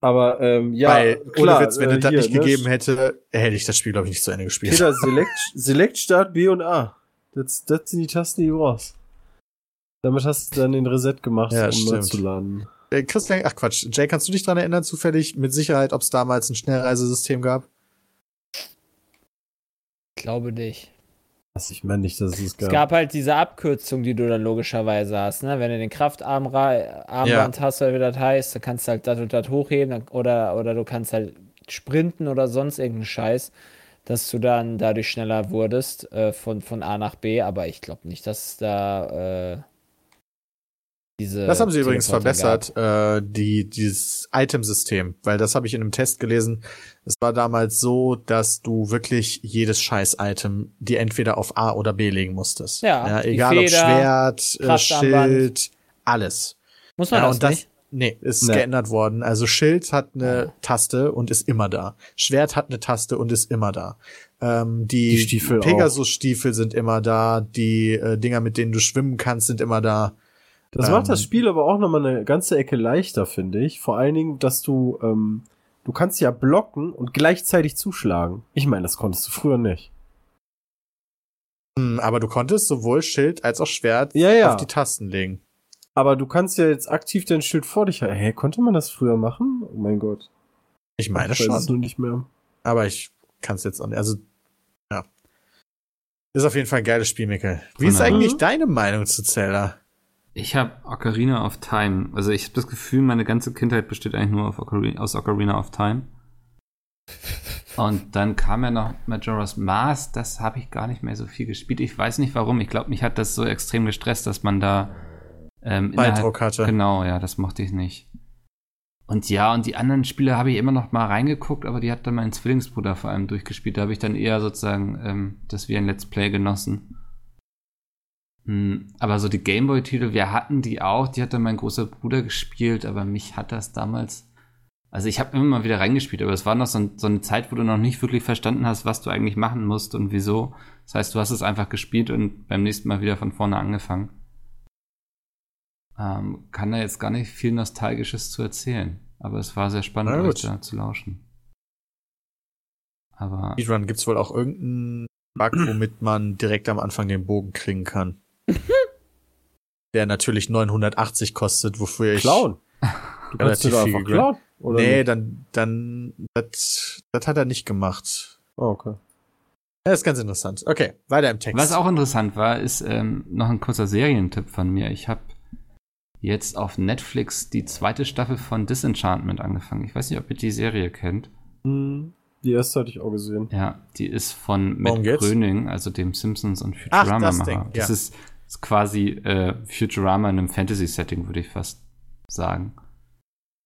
Aber ähm, ja, Weil, klar, ohne Witz, wenn äh, es das hier, nicht ne, gegeben hätte, hätte ich das Spiel, glaube ich, nicht zu Ende gespielt. Peter, Select, Select, Start, B und A. Das, das sind die Tasten, die du brauchst. Damit hast du dann den Reset gemacht, Ja, um neu stimmt. zu laden. Äh, Christian, ach Quatsch, Jay, kannst du dich dran erinnern, zufällig, mit Sicherheit, ob es damals ein Schnellreisesystem gab? Ich glaube nicht. Also ich meine nicht, dass es es Es gab. gab halt diese Abkürzung, die du dann logischerweise hast, ne? Wenn du den Kraftarmband hast, oder wie das heißt, dann kannst du halt das und das hochheben oder, oder du kannst halt sprinten oder sonst irgendeinen Scheiß, dass du dann dadurch schneller wurdest äh, von, von A nach B, aber ich glaube nicht, dass da äh, diese. Das haben sie übrigens verbessert, äh, die, dieses Item-System, weil das habe ich in einem Test gelesen. Es war damals so, dass du wirklich jedes Scheiß-Item dir entweder auf A oder B legen musstest. Ja, die egal ob Feder, Schwert, äh. Schild, alles. Muss man ja, das, und das, nicht? nee, ist Nee. geändert worden. Also Schild hat eine Ah. Taste und ist immer da. Schwert hat eine Taste und ist immer da. Ähm, die Die. Pegasus-Stiefel sind immer da. Die äh, Dinger, mit denen du schwimmen kannst, sind immer da. Das Ähm, macht das Spiel aber auch nochmal eine ganze Ecke leichter, finde ich. Vor allen Dingen, dass du, ähm, du kannst ja blocken und gleichzeitig zuschlagen. Ich meine, das konntest du früher nicht. Hm, aber du konntest sowohl Schild als auch Schwert Ja, ja. auf die Tasten legen. Aber du kannst ja jetzt aktiv dein Schild vor dich halten. Hä, konnte man das früher machen? Oh mein Gott. Ich meine ich weiß es schon. nur nicht mehr. Aber ich kann es jetzt auch nicht. Also, ja. Ist auf jeden Fall ein geiles Spiel, Mikkel. Wie ist Mhm. eigentlich deine Meinung zu Zelda? Ich habe Ocarina of Time. Also ich habe das Gefühl, meine ganze Kindheit besteht eigentlich nur Ocarina, aus Ocarina of Time. Und dann kam ja noch Majora's Mask. Das habe ich gar nicht mehr so viel gespielt. Ich weiß nicht warum. Ich glaube, mich hat das so extrem gestresst, dass man da ähm, Beidruck hatte. Genau, ja, das mochte ich nicht. Und ja, und die anderen Spiele habe ich immer noch mal reingeguckt, aber die hat dann mein Zwillingsbruder vor allem durchgespielt. Da habe ich dann eher sozusagen ähm, das wie ein Let's Play genossen. Hm, aber so die Gameboy-Titel, wir hatten die auch, die hat dann mein großer Bruder gespielt, aber mich hat das damals. Also ich habe immer mal wieder reingespielt, aber es war noch so, ein, so eine Zeit, wo du noch nicht wirklich verstanden hast, was du eigentlich machen musst und wieso. Das heißt, du hast es einfach gespielt und beim nächsten Mal wieder von vorne angefangen. Ähm, kann da jetzt gar nicht viel Nostalgisches zu erzählen. Aber es war sehr spannend, euch da zu lauschen. Aber Speedrun gibt's wohl auch irgendein Bug, womit man direkt am Anfang den Bogen kriegen kann. Der natürlich 980 kostet, wofür ich. Klauen. Du Relativ dir da viel klauen. Oder nee, nicht? dann, dann, das, das hat er nicht gemacht. Oh, okay. Das ist ganz interessant. Okay, weiter im Text. Was auch interessant war, ist ähm, noch ein kurzer Serientipp von mir. Ich habe jetzt auf Netflix die zweite Staffel von Disenchantment angefangen. Ich weiß nicht, ob ihr die Serie kennt. Hm, Die erste hatte ich auch gesehen. Ja, die ist von Matt? Gröning, also dem Simpsons und Ach, das Futurama-Macher. Ding, Das, ja. ist, ist quasi äh, Futurama in einem Fantasy-Setting, würde ich fast sagen.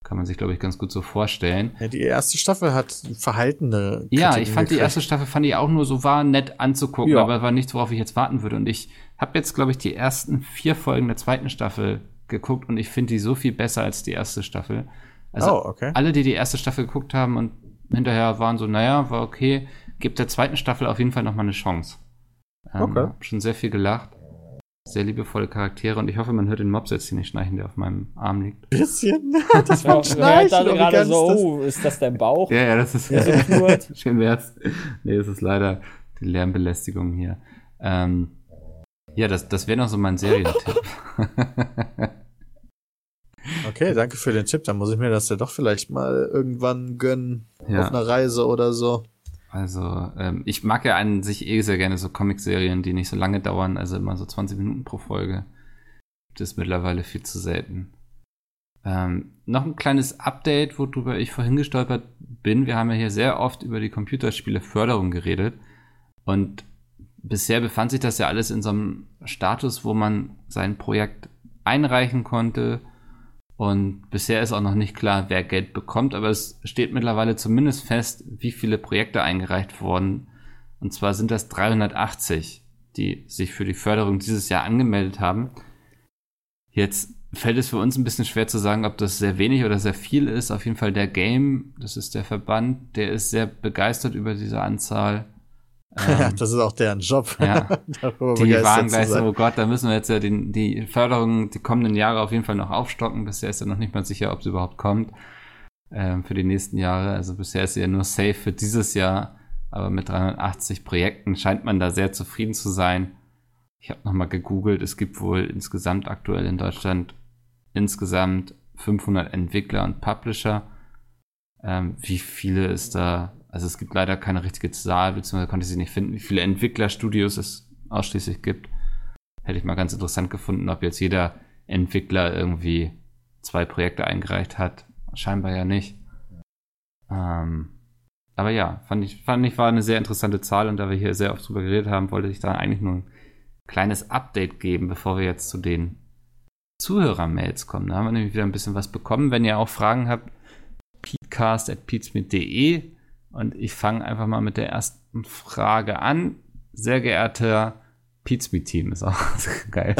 Kann man sich, glaube ich, ganz gut so vorstellen. Ja, die erste Staffel hat verhaltene. Ja, Kritiken ich fand die gekriegt. erste Staffel fand ich auch nur so war nett anzugucken, Ja. aber war nichts, worauf ich jetzt warten würde. Und ich habe jetzt, glaube ich, die ersten vier Folgen der zweiten Staffel geguckt und ich finde die so viel besser als die erste Staffel. Also oh, okay. alle, die die erste Staffel geguckt haben und hinterher waren so, naja, war okay, gibt der zweiten Staffel auf jeden Fall noch mal eine Chance. Ähm, Okay. Hab schon sehr viel gelacht. Sehr liebevolle Charaktere und ich hoffe, man hört den Mops jetzt hier nicht schnarchen, der auf meinem Arm liegt. Bisschen. das Ja, war ja, Schnarchen. ich aber gerade ganz so, oh, ist das dein Bauch? Ja, ja, das ist Der so schön wär's. Nee, es ist leider die Lärmbelästigung hier. Ähm, ja, das, das wäre noch so mein Serientipp. Okay, danke für den Tipp. Dann muss ich mir das ja doch vielleicht mal irgendwann gönnen. Ja. Auf einer Reise oder so. Also, ähm, ich mag ja an sich eh sehr gerne so Comic-Serien, die nicht so lange dauern, also immer so 20 Minuten pro Folge. Das ist mittlerweile viel zu selten. Ähm, noch ein kleines Update, worüber ich vorhin gestolpert bin. Wir haben ja hier sehr oft über die Computerspiele-Förderung geredet. Und bisher befand sich das ja alles in so einem Status, wo man sein Projekt einreichen konnte. Und bisher ist auch noch nicht klar, wer Geld bekommt, aber es steht mittlerweile zumindest fest, wie viele Projekte eingereicht wurden. Und zwar sind das 380, die sich für die Förderung dieses Jahr angemeldet haben. Jetzt fällt es für uns ein bisschen schwer zu sagen, ob das sehr wenig oder sehr viel ist. Auf jeden Fall der Game, das ist der Verband, der ist sehr begeistert über diese Anzahl. Ähm, das ist auch deren Job. ja. Die waren gleich so, oh Gott, da müssen wir jetzt ja den, die Förderung die kommenden Jahre auf jeden Fall noch aufstocken. Bisher ist ja noch nicht mal sicher, ob sie überhaupt kommt ähm, für die nächsten Jahre. Also bisher ist sie ja nur safe für dieses Jahr, aber mit 380 Projekten scheint man da sehr zufrieden zu sein. Ich habe nochmal gegoogelt, es gibt wohl insgesamt aktuell in Deutschland insgesamt 500 Entwickler und Publisher. Ähm, wie viele ist da? Also es gibt leider keine richtige Zahl, beziehungsweise konnte ich sie nicht finden, wie viele Entwicklerstudios es ausschließlich gibt. Hätte ich mal ganz interessant gefunden, ob jetzt jeder Entwickler irgendwie zwei Projekte eingereicht hat. Scheinbar ja nicht. Ähm, aber ja, fand ich, fand ich, war eine sehr interessante Zahl und da wir hier sehr oft drüber geredet haben, wollte ich da eigentlich nur ein kleines Update geben, bevor wir jetzt zu den Zuhörer-Mails kommen. Da haben wir nämlich wieder ein bisschen was bekommen. Wenn ihr auch Fragen habt, peatcast.peatsmit.de und ich fange einfach mal mit der ersten Frage an. Sehr geehrter Peatsmeet-Team, ist auch geil.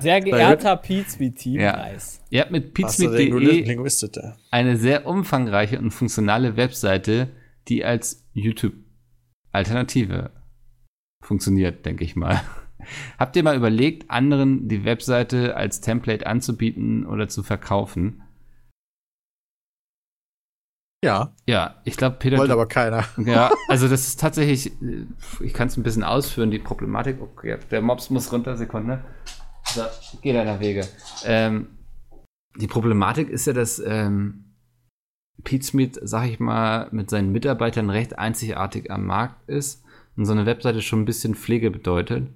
Sehr geehrter Pizmeet-Team. Ja. Nice. Ihr habt mit da? eine sehr umfangreiche und funktionale Webseite, die als YouTube-Alternative funktioniert, denke ich mal. Habt ihr mal überlegt, anderen die Webseite als Template anzubieten oder zu verkaufen? Ja, Ja, ich glaube, Peter, wollte aber keiner. Ja, also das ist tatsächlich, äh, ich kann es ein bisschen ausführen, die Problematik. Okay, der Mops muss runter, Sekunde. So, geht einer Wege. Ähm, die Problematik ist ja, dass ähm, Pete sag ich mal, mit seinen Mitarbeitern recht einzigartig am Markt ist und so eine Webseite schon ein bisschen Pflege bedeutet.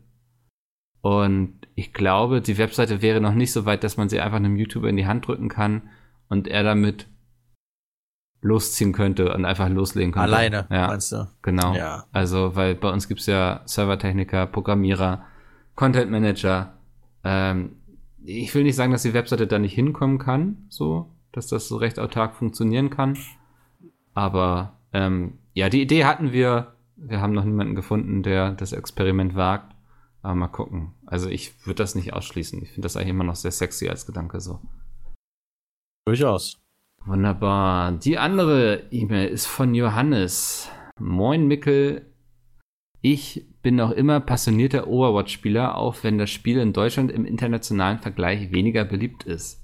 Und ich glaube, die Webseite wäre noch nicht so weit, dass man sie einfach einem YouTuber in die Hand drücken kann und er damit losziehen könnte und einfach loslegen könnte. Alleine, ja. meinst du? Genau. Ja. Also, weil bei uns gibt's ja Servertechniker, Programmierer, Content Manager. Ähm, ich will nicht sagen, dass die Webseite da nicht hinkommen kann, so, dass das so recht autark funktionieren kann. Aber ähm, ja, die Idee hatten wir. Wir haben noch niemanden gefunden, der das Experiment wagt. Aber mal gucken. Also ich würde das nicht ausschließen. Ich finde das eigentlich immer noch sehr sexy als Gedanke so. Durchaus. Wunderbar. Die andere E-Mail ist von Johannes. Moin Mickel. Ich bin noch immer passionierter Overwatch-Spieler, auch wenn das Spiel in Deutschland im internationalen Vergleich weniger beliebt ist.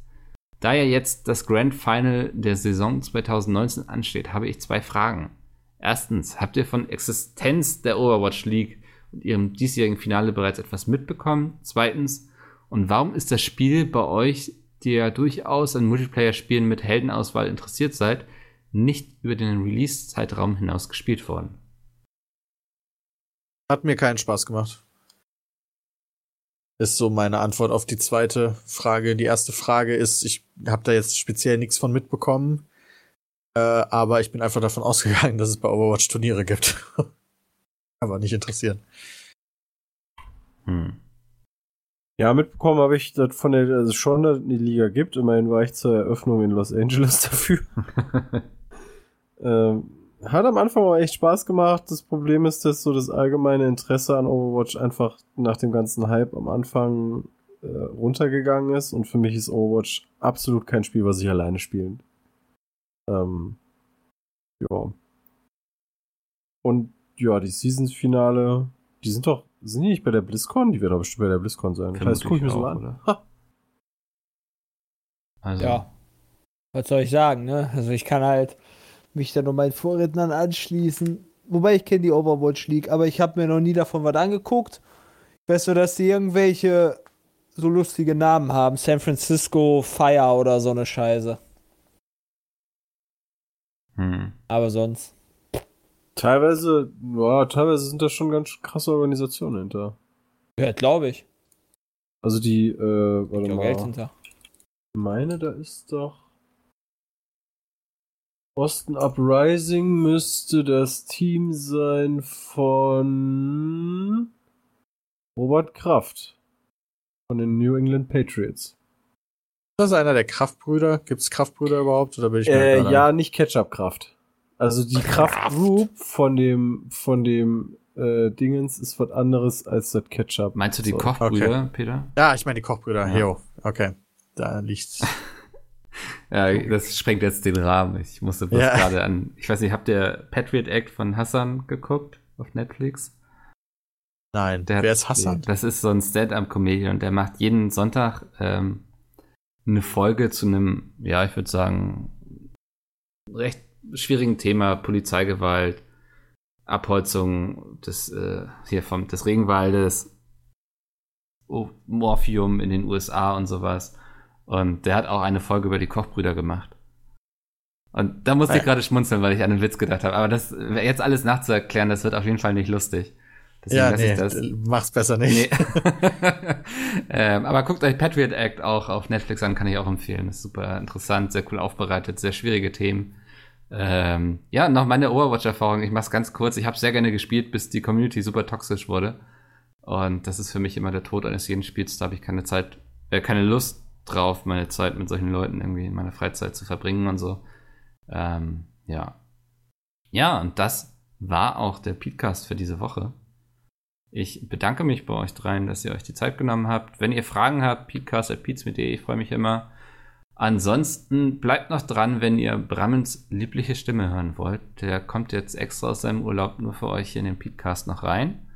Da ja jetzt das Grand Final der Saison 2019 ansteht, habe ich zwei Fragen. Erstens, habt ihr von Existenz der Overwatch League und ihrem diesjährigen Finale bereits etwas mitbekommen? Zweitens, und warum ist das Spiel bei euch, die ja durchaus an Multiplayer-Spielen mit Heldenauswahl interessiert seid, nicht über den Release-Zeitraum hinaus gespielt worden? Hat mir keinen Spaß gemacht. Ist so meine Antwort auf die zweite Frage. Die erste Frage ist, ich habe da jetzt speziell nichts von mitbekommen, äh, aber ich bin einfach davon ausgegangen, dass es bei Overwatch Turniere gibt. aber nicht interessieren. Hm. Ja, mitbekommen habe ich das von der, also schon, dass eine Liga gibt. Immerhin war ich zur Eröffnung in Los Angeles dafür. ähm, hat am Anfang auch echt Spaß gemacht. Das Problem ist, dass so das allgemeine Interesse an Overwatch einfach nach dem ganzen Hype am Anfang äh, runtergegangen ist. Und für mich ist Overwatch absolut kein Spiel, was ich alleine spielen. Ähm, ja. Und ja, die Season-Finale, die sind doch, sind die nicht bei der BlizzCon? Die werden doch bestimmt bei der BlizzCon sein. Das heißt, guck ich mir so an. Also, Ja. Was soll ich sagen, ne? Also ich kann halt mich da nur meinen Vorrednern anschließen. Wobei ich kenne die Overwatch League, aber ich habe mir noch nie davon was angeguckt. Ich weiß nur, dass die irgendwelche so lustige Namen haben. San Francisco Fire oder so eine Scheiße. hm. Aber sonst. Teilweise, ja, teilweise sind da schon ganz krasse Organisationen hinter. Ja, glaube ich. Also die, äh, warte Ich auch Geld mal. hinter. Ich meine, da ist doch. Boston Uprising müsste das Team sein von Robert Kraft. Von den New England Patriots. Ist das einer der Kraftbrüder? Gibt es Kraftbrüder überhaupt? Oder bin ich mir Äh, ja, nicht Ketchup-Kraft. Also die Kraft Group von dem, von dem äh, Dingens ist was anderes als das Ketchup. Meinst du die So. Kochbrüder, Peter? Ja, ich meine die Kochbrüder. Ja. Jo, okay. Da liegt's. Ja, das sprengt jetzt den Rahmen. Ich musste bloß Ja. gerade an. Ich weiß nicht, habt ihr Patriot Act von Hassan geguckt auf Netflix? Nein, Der wer hat- ist Hassan? Das ist so ein Stand-up-Comedian und der macht jeden Sonntag ähm, eine Folge zu einem, ja, ich würde sagen, recht schwierigen Thema Polizeigewalt, Abholzung des, äh, hier vom, des Regenwaldes, oh, Morphium in den USA und sowas. Und der hat auch eine Folge über die Kochbrüder gemacht. Und da musste ich gerade schmunzeln, weil ich an einen Witz gedacht habe. Aber das jetzt alles nachzuerklären, das wird auf jeden Fall nicht lustig. Deswegen Ja, nee, ich das. mach's besser nicht. Nee. ähm, aber guckt euch Patriot Act auch auf Netflix an, kann ich auch empfehlen. Ist super interessant, sehr cool aufbereitet, sehr schwierige Themen. Ähm, ja, noch meine Overwatch-Erfahrung. Ich mach's ganz kurz. Ich habe sehr gerne gespielt, bis die Community super toxisch wurde. Und das ist für mich immer der Tod eines jeden Spiels. Da habe ich keine Zeit, äh, keine Lust drauf, meine Zeit mit solchen Leuten irgendwie in meiner Freizeit zu verbringen und so. Ähm, ja. Ja, und das war auch der Podcast für diese Woche. Ich bedanke mich bei euch dreien, dass ihr euch die Zeit genommen habt. Wenn ihr Fragen habt, peatcast.peats.de, ich freue mich immer. Ansonsten bleibt noch dran, wenn ihr Brammens liebliche Stimme hören wollt. Der kommt jetzt extra aus seinem Urlaub nur für euch hier in den Podcast noch rein.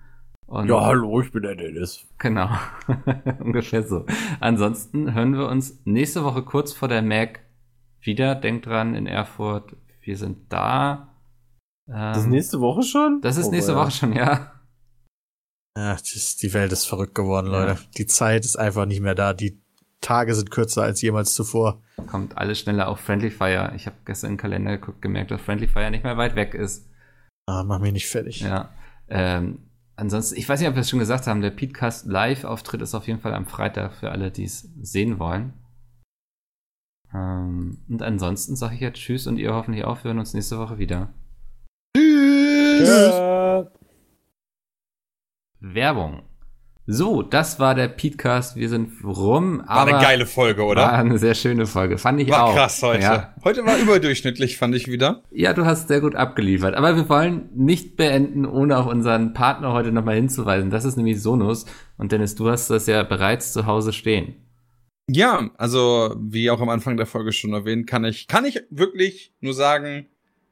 Und Ja, hallo, ich bin der Dennis. Genau. Ungefähr so. Ansonsten hören wir uns nächste Woche kurz vor der Mac wieder. Denkt dran, in Erfurt, wir sind da. Ähm, Das ist nächste Woche schon? das ist Oh, nächste ja. Woche schon, ja. Ja, das, die Welt ist verrückt geworden, Ja. Leute. Die Zeit ist einfach nicht mehr da. Die Tage sind kürzer als jemals zuvor. Kommt alles schneller auf Friendly Fire. Ich habe gestern im Kalender geguckt, gemerkt, dass Friendly Fire nicht mehr weit weg ist. Ah, mach mich nicht fertig. Ja. Ähm, ansonsten, ich weiß nicht, ob wir es schon gesagt haben, der Podcast Live-Auftritt ist auf jeden Fall am Freitag für alle, die es sehen wollen. Ähm, und ansonsten sage ich jetzt Tschüss und ihr hoffentlich auch. Wir hören uns nächste Woche wieder. Tschüss. Werbung. So, das war der Podcast. Wir sind rum, War eine geile Folge, oder? war eine sehr schöne Folge. Fand ich War auch. krass heute. Ja. Heute war überdurchschnittlich, fand ich wieder. ja, du hast sehr gut abgeliefert. Aber wir wollen nicht beenden, ohne auf unseren Partner heute nochmal hinzuweisen. Das ist nämlich Sonus. Und Dennis, du hast das ja bereits zu Hause stehen. Ja, also wie auch am Anfang der Folge schon erwähnt, kann ich kann ich wirklich nur sagen,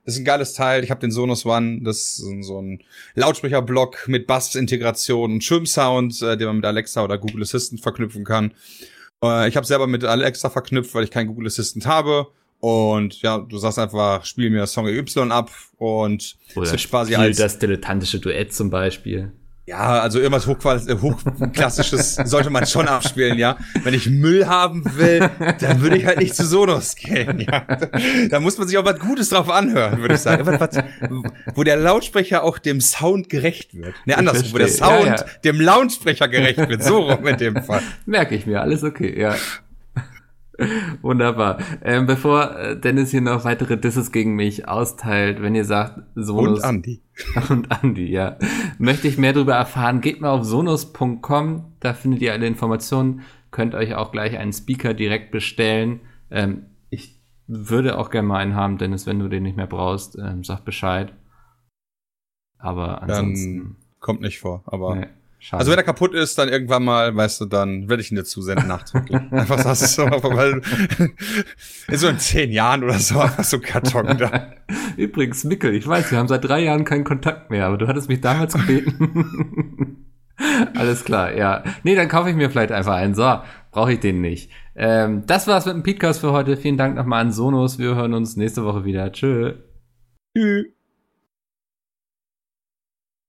ist ein geiles Teil. Ich habe den Sonos One, das ist so ein Lautsprecherblock mit Bass-Integration und Schirmsound, äh, den man mit Alexa oder Google Assistant verknüpfen kann. Äh, ich habe selber mit Alexa verknüpft, weil ich keinen Google Assistant habe. Und ja, du sagst einfach, spiel mir Song Y ab und Oder es wird quasi als das dilettantische Duett zum Beispiel. Ja, also irgendwas äh, Hochklassisches sollte man schon abspielen, ja. Wenn ich Müll haben will, dann würde ich halt nicht zu Sonos gehen, ja. Da muss man sich auch was Gutes drauf anhören, würde ich sagen. Was, was, wo der Lautsprecher auch dem Sound gerecht wird. Ne, andersrum, wo der Sound ja, ja. dem Lautsprecher gerecht wird. So rum in dem Fall. Merke ich mir, alles okay, ja. Wunderbar. Ähm, bevor äh, Dennis hier noch weitere Disses gegen mich austeilt, wenn ihr sagt, Sonos. Und Andi. Und Andi, ja. Möchte ich mehr darüber erfahren, geht mal auf sonos.com, da findet ihr alle Informationen, könnt euch auch gleich einen Speaker direkt bestellen. Ähm, ich würde auch gerne mal einen haben, Dennis, wenn du den nicht mehr brauchst, ähm, sag Bescheid. Aber ansonsten. Dann kommt nicht vor, aber. Nee. Schade. Also wenn er kaputt ist, dann irgendwann mal, weißt du, dann werde ich ihn dir zusenden nachträglich. einfach das ist so, weil in so in zehn Jahren oder so einfach so Karton da. Übrigens, Mickel, ich weiß, wir haben seit drei Jahren keinen Kontakt mehr, aber du hattest mich damals gebeten. Alles klar, ja. Nee, dann kaufe ich mir vielleicht einfach einen. So, brauche ich den nicht. Ähm, das war's mit dem Podcast für heute. Vielen Dank nochmal an Sonos. Wir hören uns nächste Woche wieder. Tschö. Tschüss.